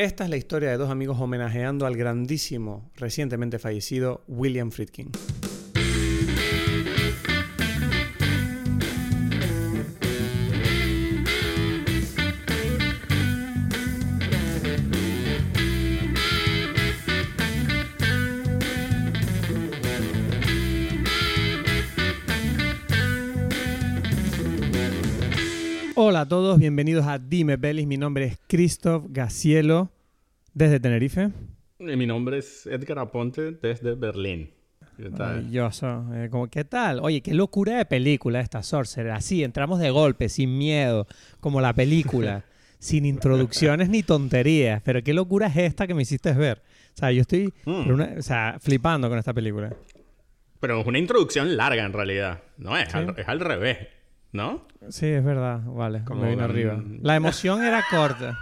Esta es la historia de dos amigos homenajeando al grandísimo, recientemente fallecido William Friedkin. Todos, bienvenidos a Dime Belis. Mi nombre es Christoph Gacielo, desde Tenerife. Y mi nombre es Edgar Aponte, desde Berlín. ¿Qué tal? Maravilloso. Eh, como, ¿Qué tal? Oye, qué locura de película esta Sorcerer. Así, entramos de golpe, sin miedo, como la película, sin introducciones ni tonterías. Pero qué locura es esta que me hiciste ver. O sea, yo estoy Mm. una- o sea, flipando con esta película. Pero es una introducción larga en realidad. No, es, Sí. al, es al revés. ¿No? Sí, es verdad. Vale, Como me vino un- arriba. La emoción era corta.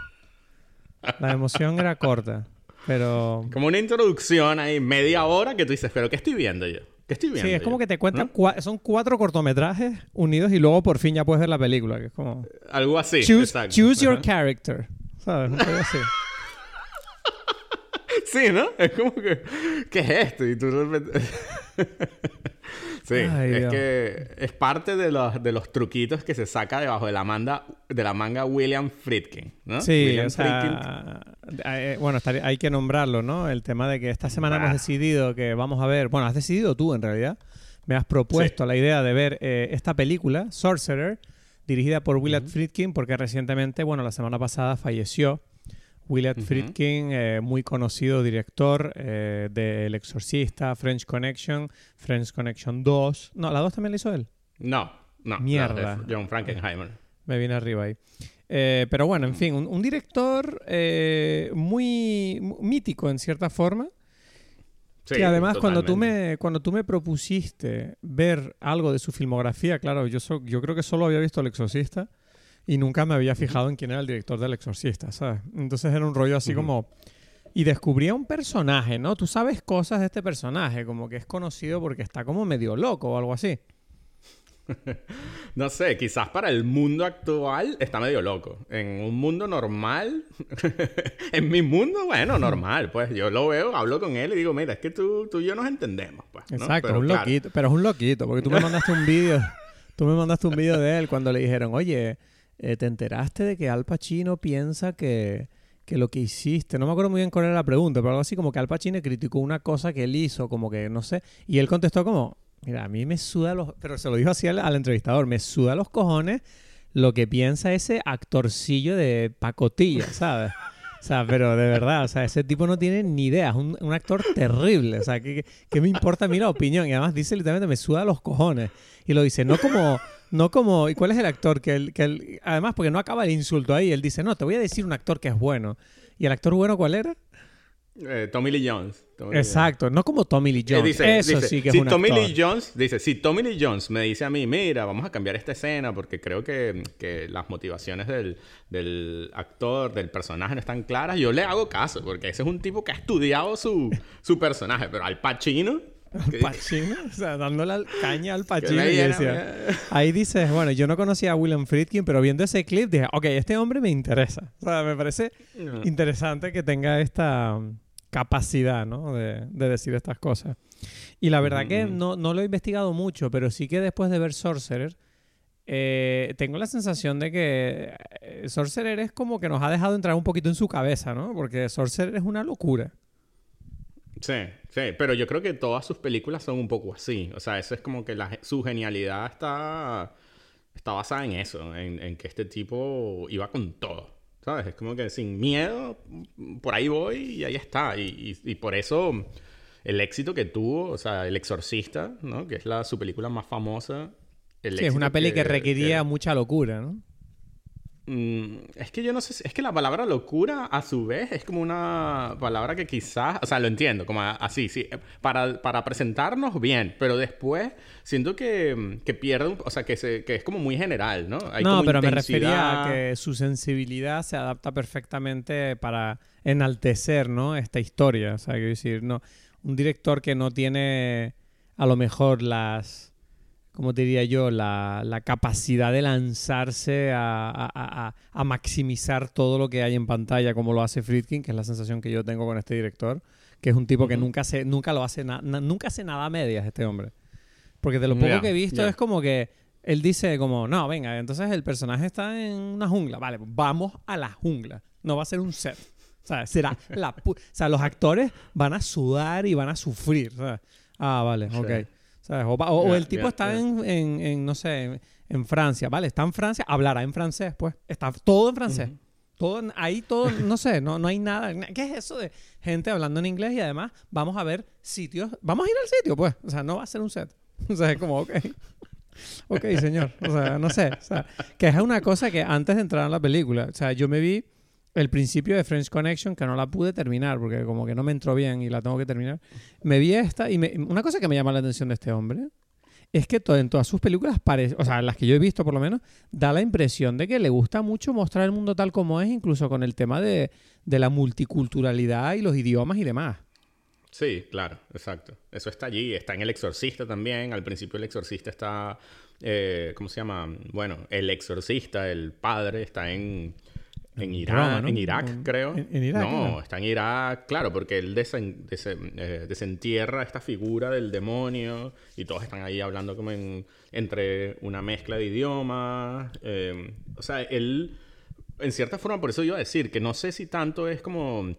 La emoción era corta. Pero... Como una introducción ahí, media hora que tú dices, ¿pero qué estoy viendo yo? ¿Qué estoy viendo? Sí, es como yo? que te cuentan, ¿No? cua- son cuatro cortometrajes unidos y luego por fin ya puedes ver la película, que es como... Algo así. choose exacto. choose your character, ¿sabes? Un poco así. Sí, ¿no? Es como que, ¿qué es esto? Y tú de repente... sí, Ay, es Dios. que es parte de los, de los truquitos que se saca debajo de la, manga, de la manga William Friedkin, ¿no? Sí, William o sea, eh, bueno, hay que nombrarlo, ¿no? El tema de que esta semana hemos decidido que vamos a ver, bueno, has decidido tú en realidad, me has propuesto la idea de ver eh, esta película, Sorcerer, dirigida por Willard Friedkin, porque recientemente, bueno, la semana pasada falleció Willard Ujú. Friedkin, eh, muy conocido director eh, de El Exorcista, French Connection, French Connection 2. No, la 2 también la hizo él. No, no. Mierda. no, John Frankenheimer. Me viene arriba ahí. Eh, pero bueno, en fin, un, un director muy mu- mítico en cierta forma. Sí, que además cuando tú, me, cuando tú me propusiste ver algo de su filmografía, claro, yo, so- yo creo que solo había visto El Exorcista y nunca me había fijado en quién era el director del Exorcista, ¿sabes? Entonces era un rollo así Ujú. como... Y descubría un personaje, ¿no? Tú sabes cosas de este personaje, como que es conocido porque está como medio loco o algo así. No sé, quizás para el mundo actual está medio loco. En un mundo normal, en mi mundo, bueno, normal, pues yo lo veo, hablo con él y digo, mira, es que tú, tú y yo nos entendemos, pues. ¿no? Exacto, Pero un claro, loquito. Pero es un loquito, porque tú me mandaste un vídeo. tú me mandaste un vídeo de él cuando le dijeron, oye, eh, ¿te enteraste de que Al Pacino piensa que, que lo que hiciste? No me acuerdo muy bien cuál era la pregunta, pero algo así como que Al Pacino criticó una cosa que él hizo, como que no sé. Y él contestó como, mira, a mí me suda los. Pero se lo dijo así al, entrevistador, me suda los cojones lo que piensa ese actorcillo de pacotilla, ¿sabes? O sea, pero de verdad, o sea, ese tipo no tiene ni idea, es un, un actor terrible, o sea, ¿qué, qué- qué me importa a mí la opinión? Y además dice literalmente, me suda los cojones. Y lo dice, no como, no como, ¿y cuál es el actor que él, que él, además porque no acaba el insulto ahí, él dice, no, te voy a decir un actor que es bueno. ¿Y el actor bueno cuál era? eh, Tommy Lee Jones. Tommy Lee Exacto, no como Tommy Lee Jones. Eh, Jones. dice- Eso dice, sí que es si un Tommy actor. Lee Jones dice, si Tommy Lee Jones me dice a mí, mira, vamos a cambiar esta escena porque creo que, que las motivaciones del, del actor, del personaje no están claras, yo le hago caso porque ese es un tipo que ha estudiado su, su personaje, pero al Pacino... que- Pacino, o sea, dándole al- caña al Pacino. Ahí dices, bueno, yo no conocía a William Friedkin, pero viendo ese clip dije, ok, este hombre me interesa. O sea, me parece No. interesante que tenga esta capacidad, ¿no? De, de decir estas cosas. Y la verdad Ujú, que no, no lo he investigado mucho, pero sí que después de ver Sorcerer, eh, tengo la sensación de que eh, Sorcerer es como que nos ha dejado entrar un poquito en su cabeza, ¿no? Porque Sorcerer es una locura. Sí, sí, pero yo creo que todas sus películas son un poco así. O sea, eso es como que la su genialidad está, está basada en eso, en, en que este tipo iba con todo. ¿Sabes? Es como que sin miedo, por ahí voy y ahí está. Y, y- y por eso el éxito que tuvo, o sea, El Exorcista, ¿no? Que es la, su película más famosa. el Sí, es una peli que, requería mucha locura, ¿no? Mm, es que yo no sé, si- es que la palabra locura a su vez es como una palabra que quizás, o sea, lo entiendo, como así, sí, eh, para, para presentarnos bien, pero después siento que, mm, que pierde, o sea, que, se, que es como muy general, ¿no? Hay no, como pero me refería a que su sensibilidad se adapta perfectamente para enaltecer, ¿no? Esta historia. O sea, quiero decir, no, un director que no tiene a lo mejor las como diría yo, la, la capacidad de lanzarse a, a, a, maximizar todo lo que hay en pantalla, como lo hace Friedkin, que es la sensación que yo tengo con este director, que es un tipo que nunca, se, nunca lo hace, nunca hace nada a medias este hombre. Porque de lo poco que he visto es como que él dice como, no, venga, entonces el personaje está en una jungla, vale, vamos a la jungla, no va a ser un set. O sea, será la o sea, los actores van a sudar y van a sufrir. Ah, vale, ok. O, el tipo está En, en, no sé, en, Francia, ¿vale? Está en Francia, hablará en francés, pues. Está todo en francés. Todo, ahí todo, no sé, no, no hay nada. ¿Qué es eso de gente hablando en inglés y además vamos a ver sitios? Vamos a ir al sitio, pues. O sea, no va a ser un set. O sea, es como, ok. Ok, señor. O sea, no sé. O sea, que es una cosa que antes de entrar en la película, o sea, yo me vi el principio de French Connection, que no la pude terminar porque como que no me entró bien y la tengo que terminar. Me vi esta y una cosa que me llama la atención de este hombre es que en todas sus películas, parece, o sea, las que yo he visto por lo menos, da la impresión de que le gusta mucho mostrar el mundo tal como es, incluso con el tema de, la multiculturalidad y los idiomas y demás. Sí, claro, exacto. Eso está allí. Está en El Exorcista también. Al principio El Exorcista está... Eh, ¿Cómo se llama? Bueno, El Exorcista, el padre, está en en Irak, en Irak, creo. En, Irak. No, está en Irak, claro, porque él eh, desentierra esta figura del demonio y todos están ahí hablando como entre una mezcla de idiomas. Eh, o sea, él, en cierta forma, por eso iba a decir que no sé si tanto es como...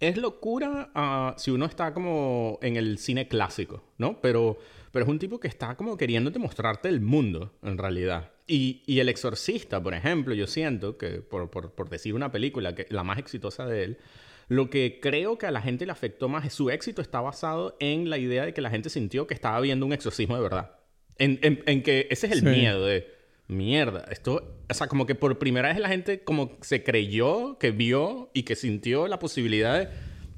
Es locura ah, si uno está como en el cine clásico, ¿no? Pero, pero es un tipo que está como queriéndote mostrarte el mundo, en realidad. Y, y, El Exorcista, por ejemplo, yo siento que, por, por, por, decir una película, que la más exitosa de él, lo que creo que a la gente le afectó más es su éxito está basado en la idea de que la gente sintió que estaba viendo un exorcismo de verdad. En, en, que ese es el miedo de, mierda, esto, o sea, como que por primera vez la gente como se creyó, que vio y que sintió la posibilidad de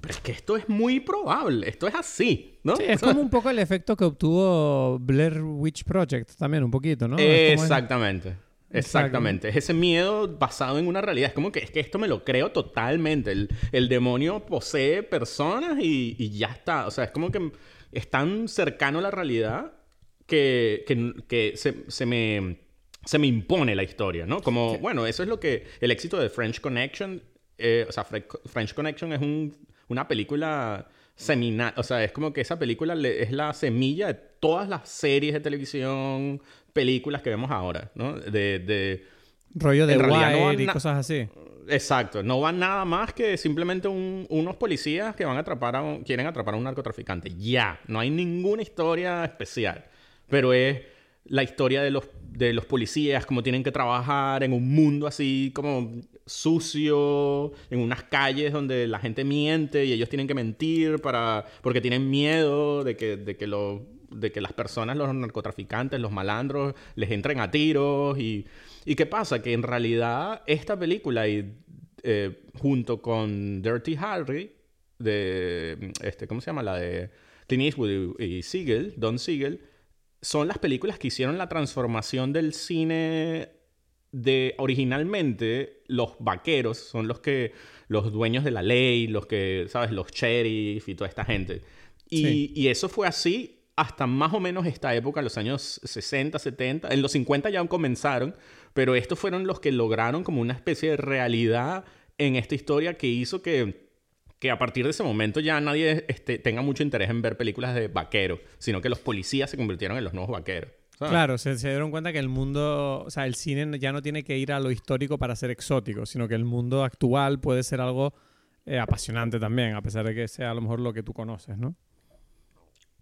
pero es que esto es muy probable, esto es así, ¿no? Sí, es como un poco el efecto que obtuvo Blair Witch Project también, un poquito, ¿no? Exactamente. Exactamente. Es ese miedo basado en una realidad. Es como que es que esto me lo creo totalmente. El, demonio posee personas y, ya está. O sea, es como que es tan cercano a la realidad que, que, se, me, se me impone la historia, ¿no? Como, bueno, eso es lo que el éxito de French Connection. Eh, o sea, French Connection es un una película seminal. O sea, es como que esa película es la semilla de todas las series de televisión, películas que vemos ahora, ¿no? De... de Rollo de Wire y cosas así. Exacto. No va nada más que simplemente unos policías que van a atrapar a un, quieren atrapar a un narcotraficante. Ya. No hay ninguna historia especial. Pero es la historia de los, de los policías, cómo tienen que trabajar en un mundo así como sucio, en unas calles donde la gente miente y ellos tienen que mentir para, porque tienen miedo de que, de que, lo, de que las personas, los narcotraficantes, los malandros, les entren a tiros. Y, y qué pasa? Que en realidad esta película, y, eh, junto con Dirty Harry, de, este, ¿cómo se llama? La de Clint Eastwood y, Don Siegel, son las películas que hicieron la transformación del cine de originalmente los vaqueros son los que los dueños de la ley, los que, ¿sabes? Los sheriff y toda esta gente. Y, y, eso fue así hasta más o menos esta época, los años 60, 70. En los 50 ya comenzaron, pero estos fueron los que lograron como una especie de realidad en esta historia que hizo que que a partir de ese momento ya nadie este, tenga mucho interés en ver películas de vaqueros, sino que los policías se convirtieron en los nuevos vaqueros. Claro, se, dieron cuenta que el mundo, o sea, el cine ya no tiene que ir a lo histórico para ser exótico, sino que el mundo actual puede ser algo eh, apasionante también, a pesar de que sea a lo mejor lo que tú conoces, ¿no?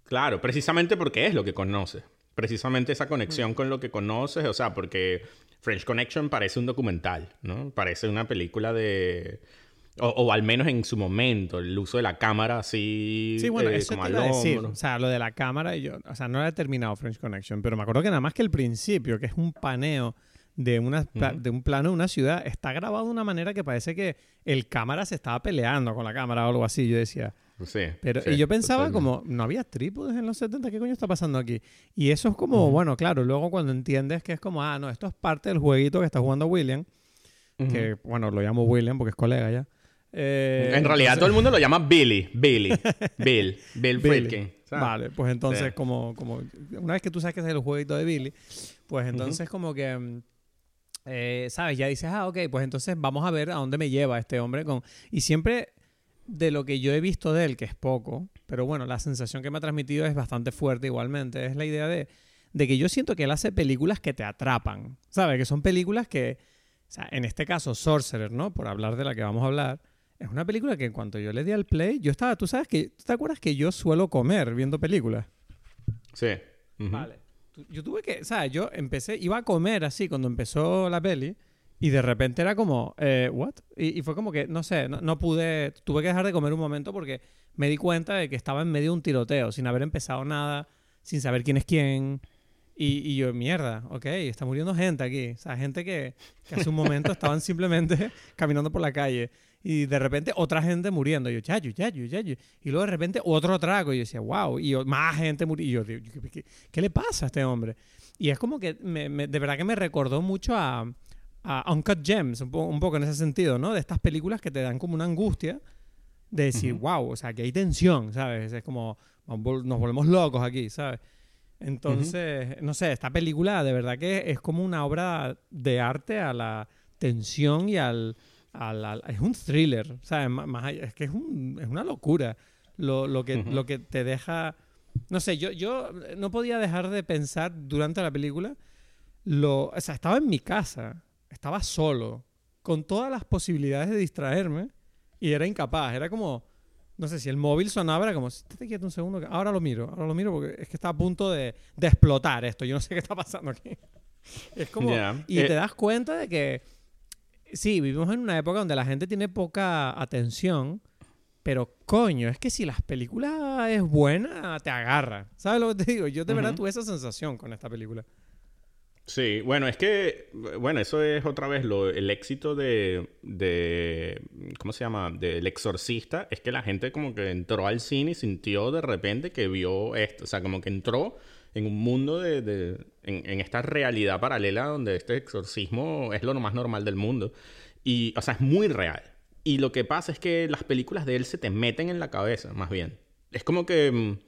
Claro, precisamente porque es lo que conoces. Precisamente esa conexión mm. con lo que conoces, o sea, porque French Connection parece un documental, ¿no? Parece una película de o, al menos en su momento, el uso de la cámara así. Sí, bueno, eh, eso como te iba a decir. O sea, lo de la cámara, yo, o sea, no he terminado French Connection, pero me acuerdo que nada más que el principio, que es un paneo de, una, de un plano de una ciudad, está grabado de una manera que parece que el cámara se estaba peleando con la cámara o algo así. Yo decía. Sí, pero, y yo pensaba como, no había trípodes en los 70, ¿qué coño está pasando aquí? Y eso es como, bueno, claro, luego cuando entiendes que es como, ah, no, esto es parte del jueguito que está jugando William, que, bueno, lo llamo William porque es colega ya. Eh, en realidad todo el mundo lo llama Billy. Billy. Bill. Bill Friedkin. Vale, pues entonces como, como una vez que tú saques el jueguito de Billy, pues entonces como que, mm, eh, ¿sabes? Ya dices, ah, ok, pues entonces vamos a ver a dónde me lleva este hombre con... Y siempre de lo que yo he visto de él, que es poco, pero bueno, la sensación que me ha transmitido es bastante fuerte igualmente, es la idea de, de que yo siento que él hace películas que te atrapan, ¿sabes? Que son películas que, o sea, en este caso Sorcerer, ¿no? Por hablar de la que vamos a hablar, es una película que en cuanto yo le di al play, yo estaba, tú sabes que, ¿tú te acuerdas que yo suelo comer viendo películas? Sí. Vale. Yo tuve que, ¿sabes? Yo empecé, iba a comer así cuando empezó la peli y de repente era como, eh, ¿what? Y, fue como que, no sé, no, pude, tuve que dejar de comer un momento porque me di cuenta de que estaba en medio de un tiroteo, sin haber empezado nada, sin saber quién es quién. Y, y, yo, mierda, ok, está muriendo gente aquí. O sea, gente que, que hace un momento estaban simplemente caminando por la calle y de repente otra gente muriendo. Y yo, chayo, chayo, chayo. Y luego de repente otro trago. Y yo decía, wow. Y más gente muriendo. Y yo, ¿qué, le pasa a este hombre? Y es como que me, de verdad que me recordó mucho a, a Uncut Gems, un, un, poco en ese sentido, ¿no? De estas películas que te dan como una angustia de decir, wow, o sea, que hay tensión, ¿sabes? Es como, nos volvemos locos aquí, ¿sabes? Entonces, no sé, esta película de verdad que es como una obra de arte a la tensión y al es un thriller, ¿sabes? Más, es que es, un, es una locura lo, lo que, lo que te deja... No sé, yo, yo no podía dejar de pensar durante la película, lo, o sea, estaba en mi casa, estaba solo, con todas las posibilidades de distraerme y era incapaz, era como... No sé, si el móvil sonaba, era como, te quieto un segundo, ahora lo miro, ahora lo miro porque es que está a punto de, de explotar esto, yo no sé qué está pasando aquí. Es como... Y te eh, das cuenta de que sí, vivimos en una época donde la gente tiene poca atención, pero coño, es que si las películas es buena, te agarra. ¿Sabes lo que te digo? Yo de verdad tuve esa sensación con esta película. Sí, bueno, es que, bueno, eso es otra vez lo, el éxito de, de, ¿cómo se llama? Del exorcista, es que la gente como que entró al cine y sintió de repente que vio esto, o sea, como que entró en un mundo de, en, esta realidad paralela donde este exorcismo es lo más normal del mundo. Y, o sea, es muy real. Y lo que pasa es que las películas de él se te meten en la cabeza, más bien. Es como que mm,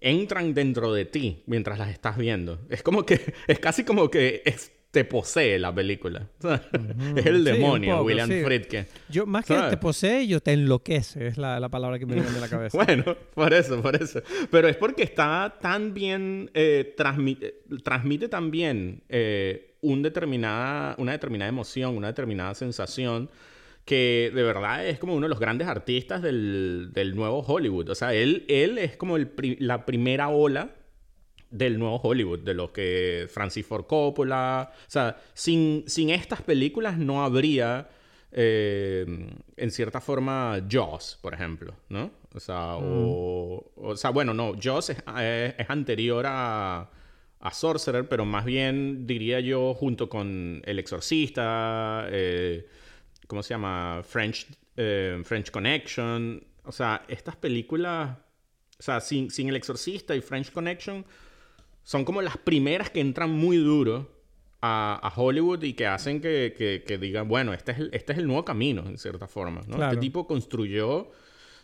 entran dentro de ti mientras las estás viendo. Es como que, es casi como que te posee la película. Es el demonio, William Friedkin. Yo, más que te posee, yo te enloquece, es la, palabra que me viene de la cabeza. bueno, por eso, por eso. Pero es porque está tan bien, eh, transmite, transmite también eh, un determinada, una determinada emoción, una determinada sensación que de verdad es como uno de los grandes artistas del, del nuevo Hollywood. O sea, él, él es como el la primera ola del nuevo Hollywood, de los que Francis Ford Coppola, o sea, sin, sin estas películas no habría, eh, en cierta forma, Jaws, por ejemplo, ¿no? O sea, o, mm. o, sea bueno, no, Jaws es, es, anterior a, a, Sorcerer, pero más bien diría yo junto con El Exorcista, eh, ¿cómo se llama? French, eh, French Connection, o sea, estas películas, o sea, sin, sin El Exorcista y French Connection, son como las primeras que entran muy duro a, Hollywood y que hacen que, que, digan, bueno, este es, el, este es el nuevo camino, en cierta forma. ¿no? Este tipo construyó,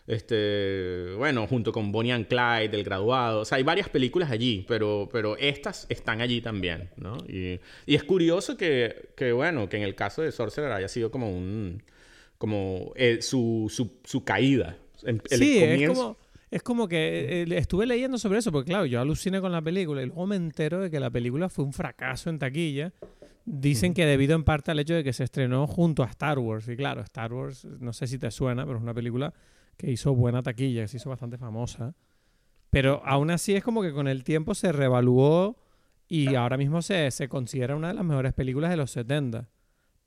este, bueno, junto con Bonnie and Clyde, El Graduado. O sea, hay varias películas allí, pero, pero estas están allí también, ¿no? Y, y es curioso que, que, bueno, que en el caso de Sorcerer haya sido como un... como eh, su, su, su, caída. El, sí, es como es como que eh, estuve leyendo sobre eso, porque claro, yo aluciné con la película y luego me entero de que la película fue un fracaso en taquilla. Dicen que debido en parte al hecho de que se estrenó junto a Star Wars. Y claro, Star Wars, no sé si te suena, pero es una película que hizo buena taquilla, que se hizo bastante famosa. Pero aún así es como que con el tiempo se revaluó y ahora mismo se, se considera una de las mejores películas de los 70.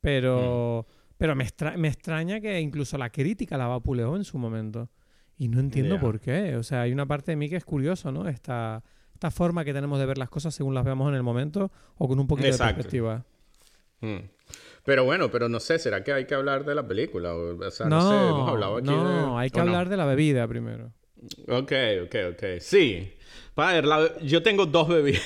Pero, pero me, me extraña que incluso la crítica la vapuleó en su momento. Y no entiendo por qué. O sea, hay una parte de mí que es curioso, ¿no? Esta, esta forma que tenemos de ver las cosas según las veamos en el momento o con un poquito de perspectiva. Mm. Pero bueno, pero no sé, ¿será que hay que hablar de la película? O, sea, no, sé, hemos hablado aquí no, hay que hablar de la bebida primero. Ok, ok, ok. Sí. Ver, yo tengo dos bebidas.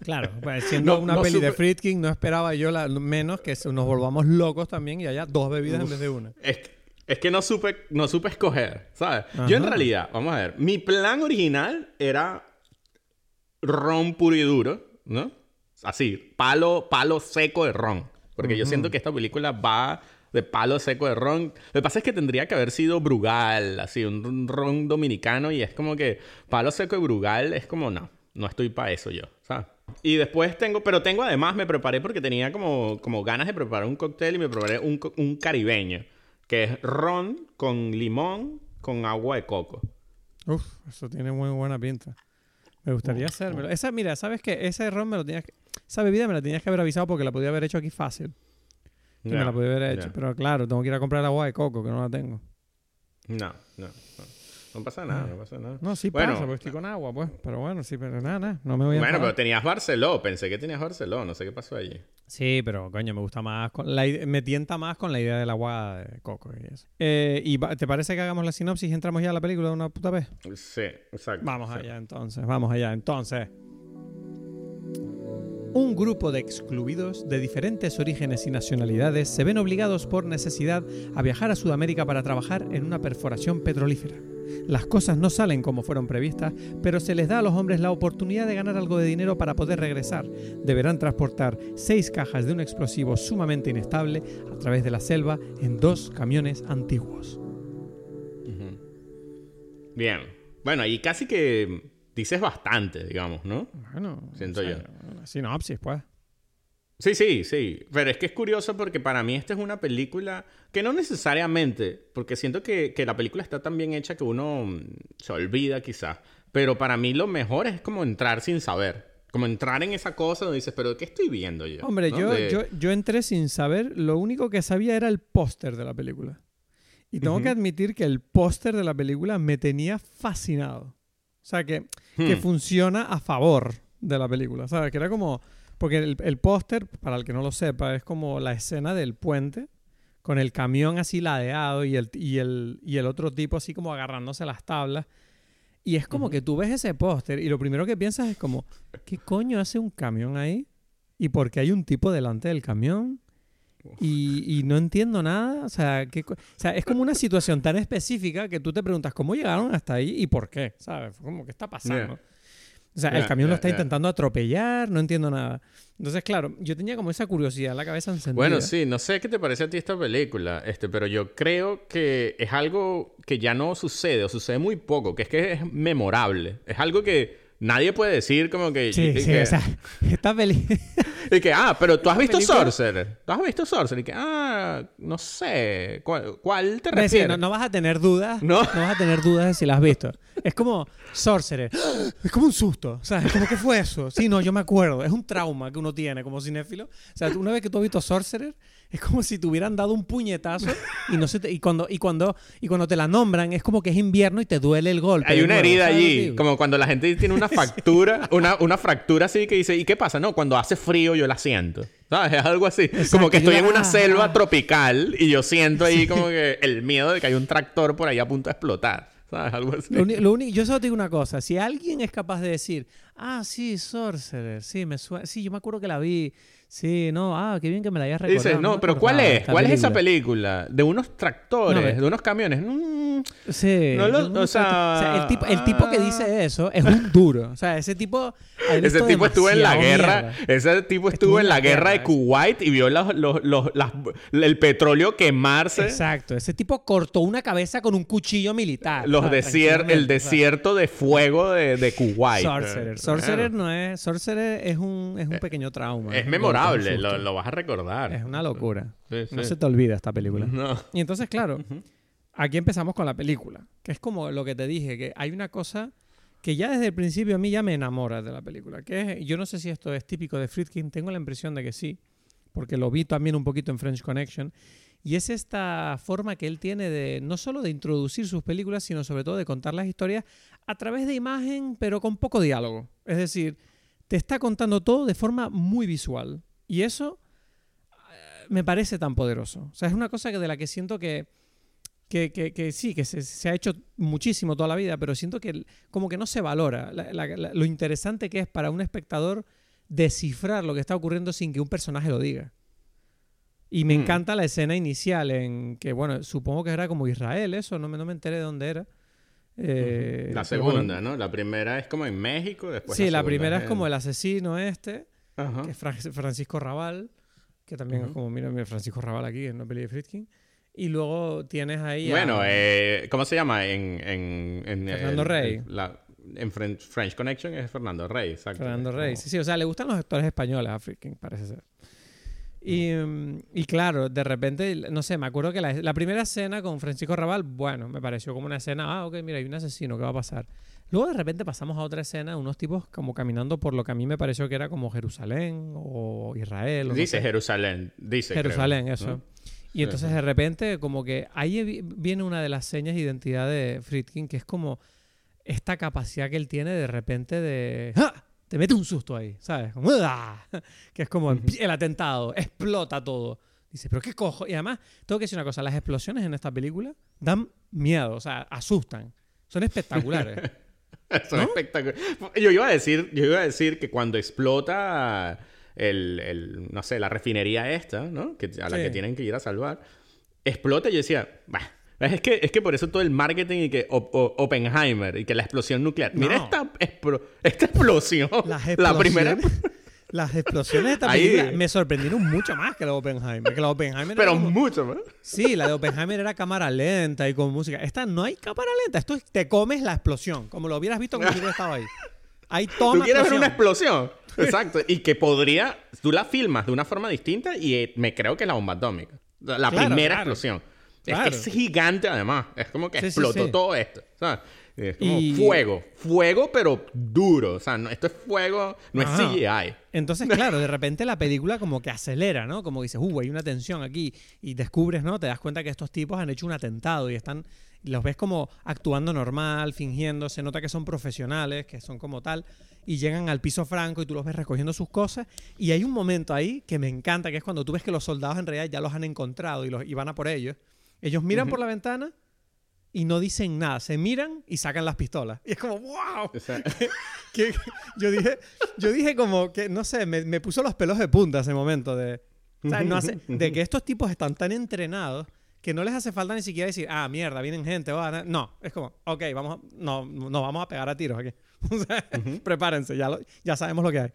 Claro, pues siendo una peli de Friedkin, no esperaba yo la, menos que nos volvamos locos también y haya dos bebidas en vez de una. Es, Es que no supe, no supe escoger, ¿sabes? Yo en realidad, vamos a ver, mi plan original era ron puro y duro, ¿no? Así, palo, palo seco de ron. Porque yo siento que esta película va de palo seco de ron. Lo que pasa es que tendría que haber sido Brugal, así, un ron dominicano. Y es como que palo seco de Brugal es como, no, no estoy para eso yo, ¿sabes? Y después tengo, pero tengo además, me preparé porque tenía como, como ganas de preparar un cóctel y me preparé un, un caribeño, que es ron con limón con agua de coco. Uf, eso tiene muy buena pinta. Me gustaría hacérmelo. Esa, mira, ¿sabes qué? Ese ron me lo tenías que... Esa bebida me la tenías que haber avisado porque la podía haber hecho aquí fácil. Que me la podía haber hecho. Pero claro, tengo que ir a comprar agua de coco, que no la tengo. No, no, no. No pasa nada, no pasa nada. No, sí Bueno. pasa, porque estoy con agua, pues. Pero bueno, sí, pero nada, nada. No me voy a Bueno, pero enfadar. tenías Barceló. Pensé que tenías Barceló. No sé qué pasó allí. Sí, pero coño, me gusta más. Con la me tienta más con la idea del agua de coco y eso. Eh, ¿Y te parece que hagamos la sinopsis y entramos ya a la película de una puta vez? Sí, exacto. Vamos sí. allá entonces, vamos allá entonces. Un grupo de excluidos de diferentes orígenes y nacionalidades se ven obligados por necesidad a viajar a Sudamérica para trabajar en una perforación petrolífera. Las cosas no salen como fueron previstas, pero se les da a los hombres la oportunidad de ganar algo de dinero para poder regresar. Deberán transportar seis cajas de un explosivo sumamente inestable a través de la selva en dos camiones antiguos. Bien. Bueno, y casi que dices bastante, digamos, ¿no? Bueno, Siento yo. Sinopsis, pues. Sí, sí, sí. Pero es que es curioso porque para mí esta es una película que no necesariamente, porque siento que, que la película está tan bien hecha que uno mm, se olvida quizás. Pero para mí lo mejor es como entrar sin saber. Como entrar en esa cosa donde dices, pero ¿qué estoy viendo yo? Hombre, ¿No? yo, De- yo, yo entré sin saber, lo único que sabía era el póster de la película. Y tengo que admitir que el póster de la película me tenía fascinado. O sea, que, que Hmm. funciona a favor de la película, ¿sabes? Que era como... Porque el, el póster, para el que no lo sepa, es como la escena del puente con el camión así ladeado y el, y el, y el otro tipo así como agarrándose las tablas. Y es como que tú ves ese póster y lo primero que piensas es como, ¿qué coño hace un camión ahí? ¿Y por qué hay un tipo delante del camión? Y, y no entiendo nada. O sea, ¿qué co- o sea, es como una situación tan específica que tú te preguntas cómo llegaron hasta ahí y por qué. ¿Sabes? Como, ¿qué está pasando? Yeah. O sea, el Ya, camión lo ya, está intentando atropellar, no entiendo nada. Entonces, claro, yo tenía como esa curiosidad en la cabeza encendida. Bueno, sí, no sé qué te parece a ti esta película, este, pero yo creo que es algo que ya no sucede o sucede muy poco, que es que es memorable. Es algo que nadie puede decir como que... Sí, sí, que, o sea, esta peli... y que, ah, pero tú has visto película- Sorcerer. Tú has visto Sorcerer. Y que, ah, no sé. ¿Cuál, cuál te Es decir, refieres? no, no vas a tener dudas. No. No. vas a tener dudas de si la has visto. Es como Sorcerer. Es como un susto. O sea, es como, ¿qué fue eso? Sí, no, yo me acuerdo. Es un trauma que uno tiene como cinéfilo. O sea, una vez que tú has visto Sorcerer, es como si te hubieran dado un puñetazo y no se te- y cuando y cuando y cuando te la nombran es como que es invierno y te duele el golpe. Hay una nuevo, herida ¿sabes lo que allí, como cuando la gente tiene una fractura, una, una fractura así que dice, ¿y qué pasa? No, cuando hace frío yo la siento. ¿Sabes? Es algo así. como que estoy en una ah, selva ah. tropical y yo siento ahí como que el miedo de que hay un tractor por ahí a punto de explotar. ¿Sabes? Algo así. Lo lo yo solo te digo una cosa. Si alguien es capaz de decir, ah, sí, Sorcerer, sí, me suena, sí, yo me acuerdo que la vi, sí, no, ah, qué bien que me la hayas recordado. dices, no, pero ¿cuál es? ¿Cuál es esa película". De unos tractores, No, de unos camiones. Mm, Sí. No lo- o sea, el, tipo, el tipo que dice eso es un duro. O sea, ese tipo. ese tipo estuvo en la guerra. mierda. Ese tipo estuvo, en la guerra, de. Kuwait y vio los, los- los- las- el petróleo quemarse. Exacto. Ese tipo cortó una cabeza con un cuchillo militar. Los el o sea. desierto de fuego de, de Kuwait. Sorcerer. Sorcerer no es. Sorcerer es un, es un pequeño trauma. Eh, Es un memorable, lo, lo vas a recordar. Es una locura. Sí, No sí. se te olvida esta película. No. Y entonces, claro, aquí empezamos con la película, que es como lo que te dije, que hay una cosa que ya desde el principio a mí ya me enamora de la película, que es, yo no sé si esto es típico de Friedkin, tengo la impresión de que sí, porque lo vi también un poquito en French Connection, y es esta forma que él tiene de no solo de introducir sus películas, sino sobre todo de contar las historias a través de imagen, pero con poco diálogo. Es decir, te está contando todo de forma muy visual. Y eso eh, me parece tan poderoso. O sea, es una cosa que de la que siento que, que, que- que sí, que se, se ha hecho muchísimo toda la vida, pero siento que como que no se valora la- la- la- lo interesante que es para un espectador descifrar lo que está ocurriendo sin que un personaje lo diga. Y me Mm. encanta la escena inicial en que, bueno, supongo que era como Israel, eso, no me, no me enteré de dónde era. Eh, la pero bueno, segunda, ¿no? La primera es como en México, después sí, la segunda primera es como el asesino este, Ajá. que es Fra- Francisco Raval, que también es como, mira, mira, Francisco Raval aquí en una peli de Friedkin. Y luego tienes ahí a- Bueno, eh, ¿cómo se llama? En, en, en Fernando el- Rey. el- la- en French, French Connection es Fernando Rey, exacto. Fernando Rey. Sí, sí, o sea, le gustan los actores españoles a Friedkin, parece ser. Y, mm, y claro, de repente, no sé, me acuerdo que la, la primera escena con Francisco Raval, bueno, me pareció como una escena, ah, ok, mira, hay un asesino, ¿qué va a pasar? Luego de repente pasamos a otra escena, unos tipos como caminando por lo que a mí me pareció que era como Jerusalén o Israel. O no Dice sé. Jerusalén, dice. creo, Jerusalén, ¿no? eso. Y entonces de repente como que ahí vi- viene una de las señas de identidad de Friedkin, que es como esta capacidad que él tiene de repente de... ¡Ah! Te mete un susto ahí, ¿sabes? Como, ¡ah! Que es como el atentado, explota todo. Dice, pero qué cojo. Y además, tengo que decir una cosa, las explosiones en esta película dan miedo, o sea, asustan. Son espectaculares. Son espectaculares. Yo iba a decir, yo iba a decir que cuando explota el, el, no sé, la refinería esta, ¿no? Que, a la Sí. que tienen que ir a salvar, explota y yo decía, "Bah, es que, es que por eso todo el marketing y que o- o- Oppenheimer y que la explosión nuclear. Mira No. esta, esta explosión. Las la primera. Las explosiones de esta Ahí- película me sorprendieron mucho más que la de Oppenheimer. Que la de Oppenheimer Pero como- mucho más. Sí, la de Oppenheimer era cámara lenta y con música. Esta no hay cámara lenta. Esto es, te comes la explosión. Como lo hubieras visto como si hubiera estado ahí. Hay toma Tú quieres ver una explosión. Exacto. Y que podría. Tú la filmas de una forma distinta y eh, me creo que es la bomba atómica. La Claro, primera claro. explosión. Es Claro. que es gigante además. Es como que Sí, sí, explotó sí. todo esto. ¿sabes? Es como Y- fuego. Fuego, pero duro. O sea, no- esto es fuego, no Ajá. es CGI. Entonces, claro, de repente la película como que acelera, ¿no? Como dices, uh, hay una tensión aquí. Y descubres, ¿no? Te das cuenta que estos tipos han hecho un atentado y están. Los ves como actuando normal, fingiendo. Se nota que son profesionales, que son como tal. Y llegan al piso franco y tú los ves recogiendo sus cosas. Y hay un momento ahí que me encanta, que es cuando tú ves que los soldados en realidad ya los han encontrado y, los, y van a por ellos. Ellos miran por la ventana y no dicen nada. Se miran y sacan las pistolas. Y es como, wow. O sea, que yo dije, yo dije como que, no sé, me, me puso los pelos de punta ese momento de, o sea, no hace- de que estos tipos están tan entrenados que no les hace falta ni siquiera decir, ah, mierda, vienen gente, a-". no, es como, ok, vamos, a- no, no vamos a pegar a tiros aquí, o sea, prepárense, ya, lo- ya sabemos lo que hay.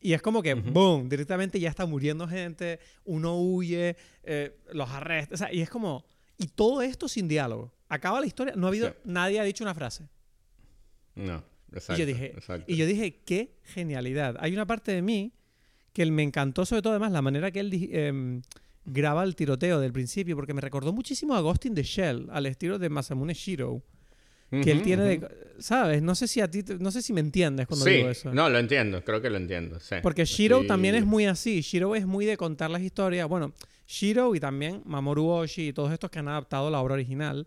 Y es como que, boom, directamente ya está muriendo gente, uno huye, eh, los arresta, o sea, y es como, y todo esto sin diálogo. Acaba la historia, no ha habido, Sí. nadie ha dicho una frase. no. Exacto. Y yo dije, exacto. y yo dije, qué genialidad. Hay una parte de mí que me encantó, sobre todo además, la manera que él em, graba el tiroteo del principio, porque me recordó muchísimo a Ghost in the Shell, al estilo de Masamune Shiro, que él tiene de, ¿sabes? No sé si a ti, te- no sé si me entiendes cuando Sí, digo eso. no, lo entiendo. Creo que lo entiendo. sí. Porque Shiro Y- también es muy así. Shiro es muy de contar las historias. Bueno, Shiro y también Mamoru Oshii y todos estos que han adaptado la obra original.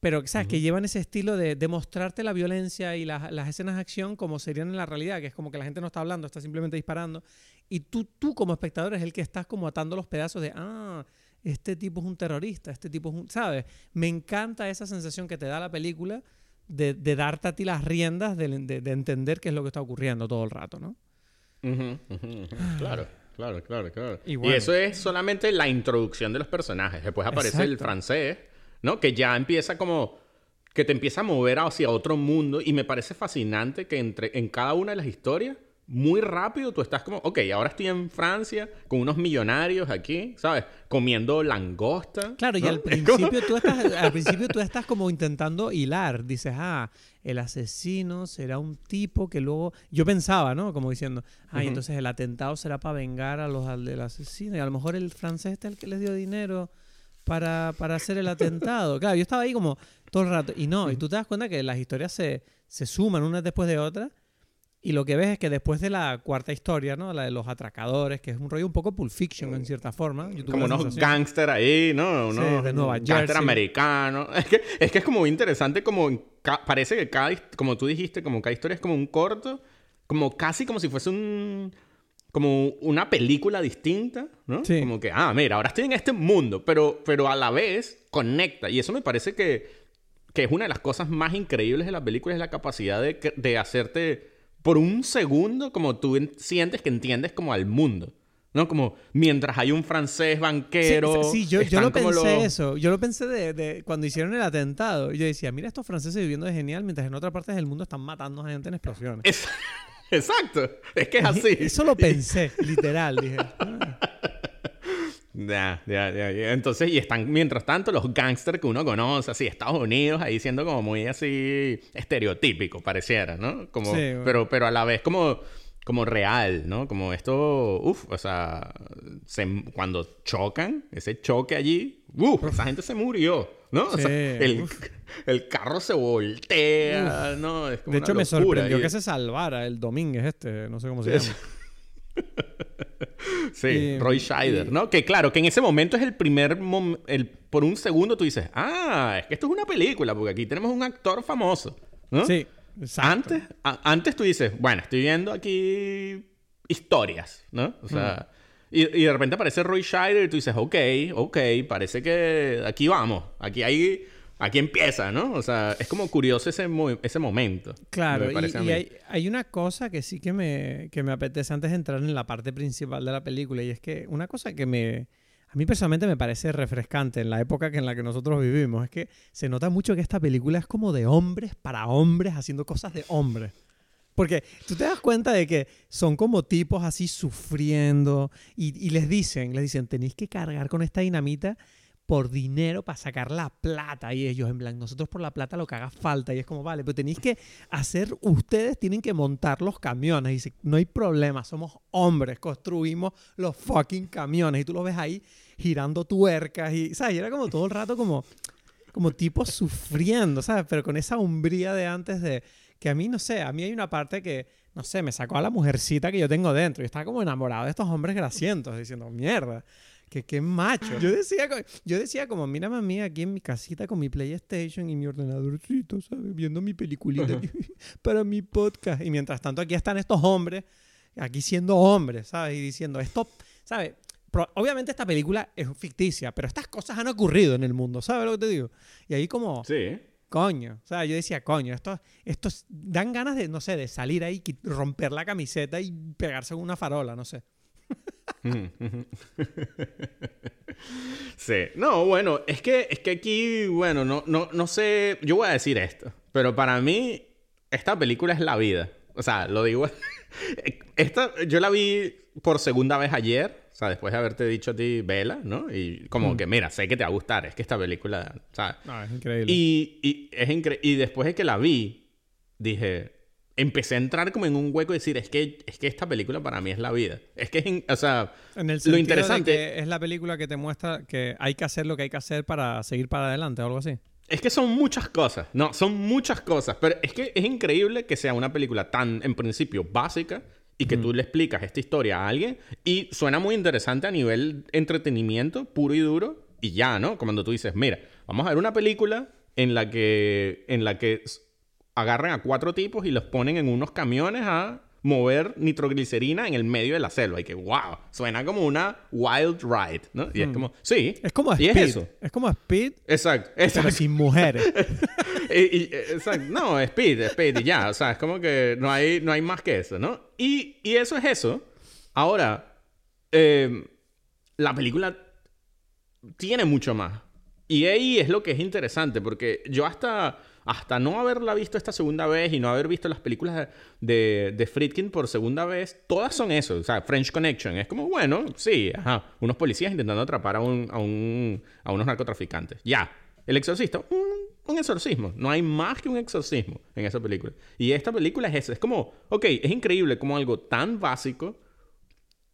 Pero, ¿sabes? Que llevan ese estilo de, de mostrarte la violencia y las, las escenas de acción como serían en la realidad, que es como que la gente no está hablando, está simplemente disparando. Y tú, tú como espectador es el que estás como atando los pedazos de, ah, este tipo es un terrorista, este tipo es un, ¿sabes? Me encanta esa sensación que te da la película de, de darte a ti las riendas de, de- de entender qué es lo que está ocurriendo todo el rato, ¿no? Claro, claro, claro, claro. Y eso es solamente la introducción de los personajes. Después aparece el francés, ¿no? Que ya empieza como... Que te empieza a mover hacia otro mundo. Y me parece fascinante que entre, en cada una de las historias, muy rápido tú estás como... Ok, ahora estoy en Francia con unos millonarios aquí, ¿sabes? Comiendo langosta. Claro, y al principio, tú estás, al principio tú estás como intentando hilar. Dices, ah, el asesino será un tipo que luego... Yo pensaba, ¿no? Como diciendo, ay, Ujú. entonces el atentado será para vengar a los al del asesino. Y a lo mejor el francés es el que les dio dinero para, para hacer el atentado. Claro, yo estaba ahí como todo el rato. Y no, y tú te das cuenta que las historias se, se suman unas después de otras. Y lo que ves es que después de la cuarta historia, ¿no? La de los atracadores, que es un rollo un poco Pulp Fiction en cierta forma. yo como unos gángster ahí, ¿no? Unos de Nueva Jersey. americanos. Es que, es que es como muy interesante, como parece que cada, como tú dijiste, como cada historia es como un corto, como casi como si fuese un, como una película distinta, ¿no? Sí. Como que, ah, mira, ahora estoy en este mundo, pero, pero a la vez conecta. Y eso me parece que, que es una de las cosas más increíbles de la película, es la capacidad de, de hacerte por un segundo como tú en- sientes que entiendes como al mundo. ¿no? Como mientras hay un francés banquero. Sí, yo, yo, lo pensé eso. Yo lo pensé de, de, cuando hicieron el atentado. Yo decía, mira estos franceses viviendo de genial mientras en otras partes del mundo están matando a gente en explosiones. Exacto. Es que es así. Eso lo pensé, literal. Dije. Ya, ya, ya, Entonces, y están, mientras tanto, los gángsters que uno conoce, así, Estados Unidos, ahí siendo como muy así estereotípico, pareciera, ¿no? Como, pero, pero a la vez como, como real, ¿no? Como esto, uff, o sea, cuando chocan, ese choque allí, uff, esa gente se murió, ¿no? o sea, el, el, carro se voltea, ¿no? de hecho, me sorprendió que se salvara el Domínguez este, no sé cómo se llama. sí, Roy Scheider, ¿no? Que claro, que en ese momento es el primer el por un segundo tú dices, "Ah, es que esto es una película porque aquí tenemos un actor famoso", ¿no? Sí, Antes antes tú dices, "Bueno, estoy viendo aquí historias", ¿no? O sea, y, y, de repente aparece Roy Scheider y tú dices, ok, ok, parece que aquí vamos. Aquí hay aquí empieza, ¿no? O sea, es como curioso ese, ese momento. Claro, y, hay, hay, una cosa que sí que me, que me apetece antes de entrar en la parte principal de la película, y es que una cosa que me... A mí personalmente me parece refrescante en la época en la que nosotros vivimos, es que se nota mucho que esta película es como de hombres para hombres haciendo cosas de hombres. Porque tú te das cuenta de que son como tipos así sufriendo y, y les dicen, les dicen, tenéis que cargar con esta dinamita por dinero para sacar la plata. Y ellos, en plan, nosotros por la plata lo que haga falta. Y es como, vale, pero tenéis que hacer, ustedes tienen que montar los camiones. Y dice, no hay problema, somos hombres, construimos los fucking camiones. Y tú lo ves ahí girando tuercas. Y, ¿sabes? Y era como todo el rato como, como tipos sufriendo, ¿sabes? Pero con esa umbría de antes de que a mí, no sé, a mí hay una parte que, no sé, me sacó a la mujercita que yo tengo dentro y estaba como enamorado de estos hombres grasientos, diciendo, mierda que qué macho. Yo decía, yo decía como, mira mami, aquí en mi casita con mi PlayStation y mi ordenadorcito, ¿sabes? Viendo mi peliculita para mi podcast. Y mientras tanto aquí están estos hombres, aquí siendo hombres, ¿sabes? Y diciendo, esto, ¿sabes? obviamente esta película es ficticia, pero estas cosas han ocurrido en el mundo, ¿sabes lo que te digo? Y ahí como... Sí. Coño, o sea, yo decía, coño, estos, estos dan ganas de, no sé, de salir ahí, romper la camiseta y pegarse con una farola, no sé. Sí. No, bueno, es que, es que aquí, bueno, no, no, no sé, yo voy a decir esto, pero para mí esta película es la vida. O sea, lo digo. esta, yo la vi por segunda vez ayer, o sea, después de haberte dicho a ti, vela, ¿no? Y como mm. que, mira, sé que te va a gustar, es que esta película, o sea... No, es increíble. Y, y, es incre y después de que la vi, dije, empecé a entrar como en un hueco y decir, es que, es que esta película para mí es la vida. Es que, es o sea, en el lo interesante... es la película que te muestra que hay que hacer lo que hay que hacer para seguir para adelante o algo así. Es que son muchas cosas, no, son muchas cosas, pero es que es increíble que sea una película tan, en principio, básica y que tú le explicas esta historia a alguien y suena muy interesante a nivel entretenimiento puro y duro y ya, ¿no? Como Cuando tú dices, mira, vamos a ver una película en la que, en la que agarran a cuatro tipos y los ponen en unos camiones a mover nitroglicerina en el medio de la selva. Y que, wow, suena como una wild ride, ¿no? Y es hmm. como, sí. Es como Speed. Es, eso. es como Speed. Exacto. Pero sin mujeres. exacto. No, Speed, Speed y ya. O sea, es como que no hay, no hay más que eso, ¿no? Y, y eso es eso. Ahora, eh, la película tiene mucho más. Y ahí es lo que es interesante, porque yo hasta hasta no haberla visto esta segunda vez y no haber visto las películas de, de Friedkin por segunda vez, todas son eso. O sea, French Connection. Es como, bueno, sí, ajá, unos policías intentando atrapar a, un, a, un, a unos narcotraficantes. Ya. El exorcista, un, exorcismo. No hay más que un exorcismo en esa película. Y esta película es eso. Es como, ok, es increíble como algo tan básico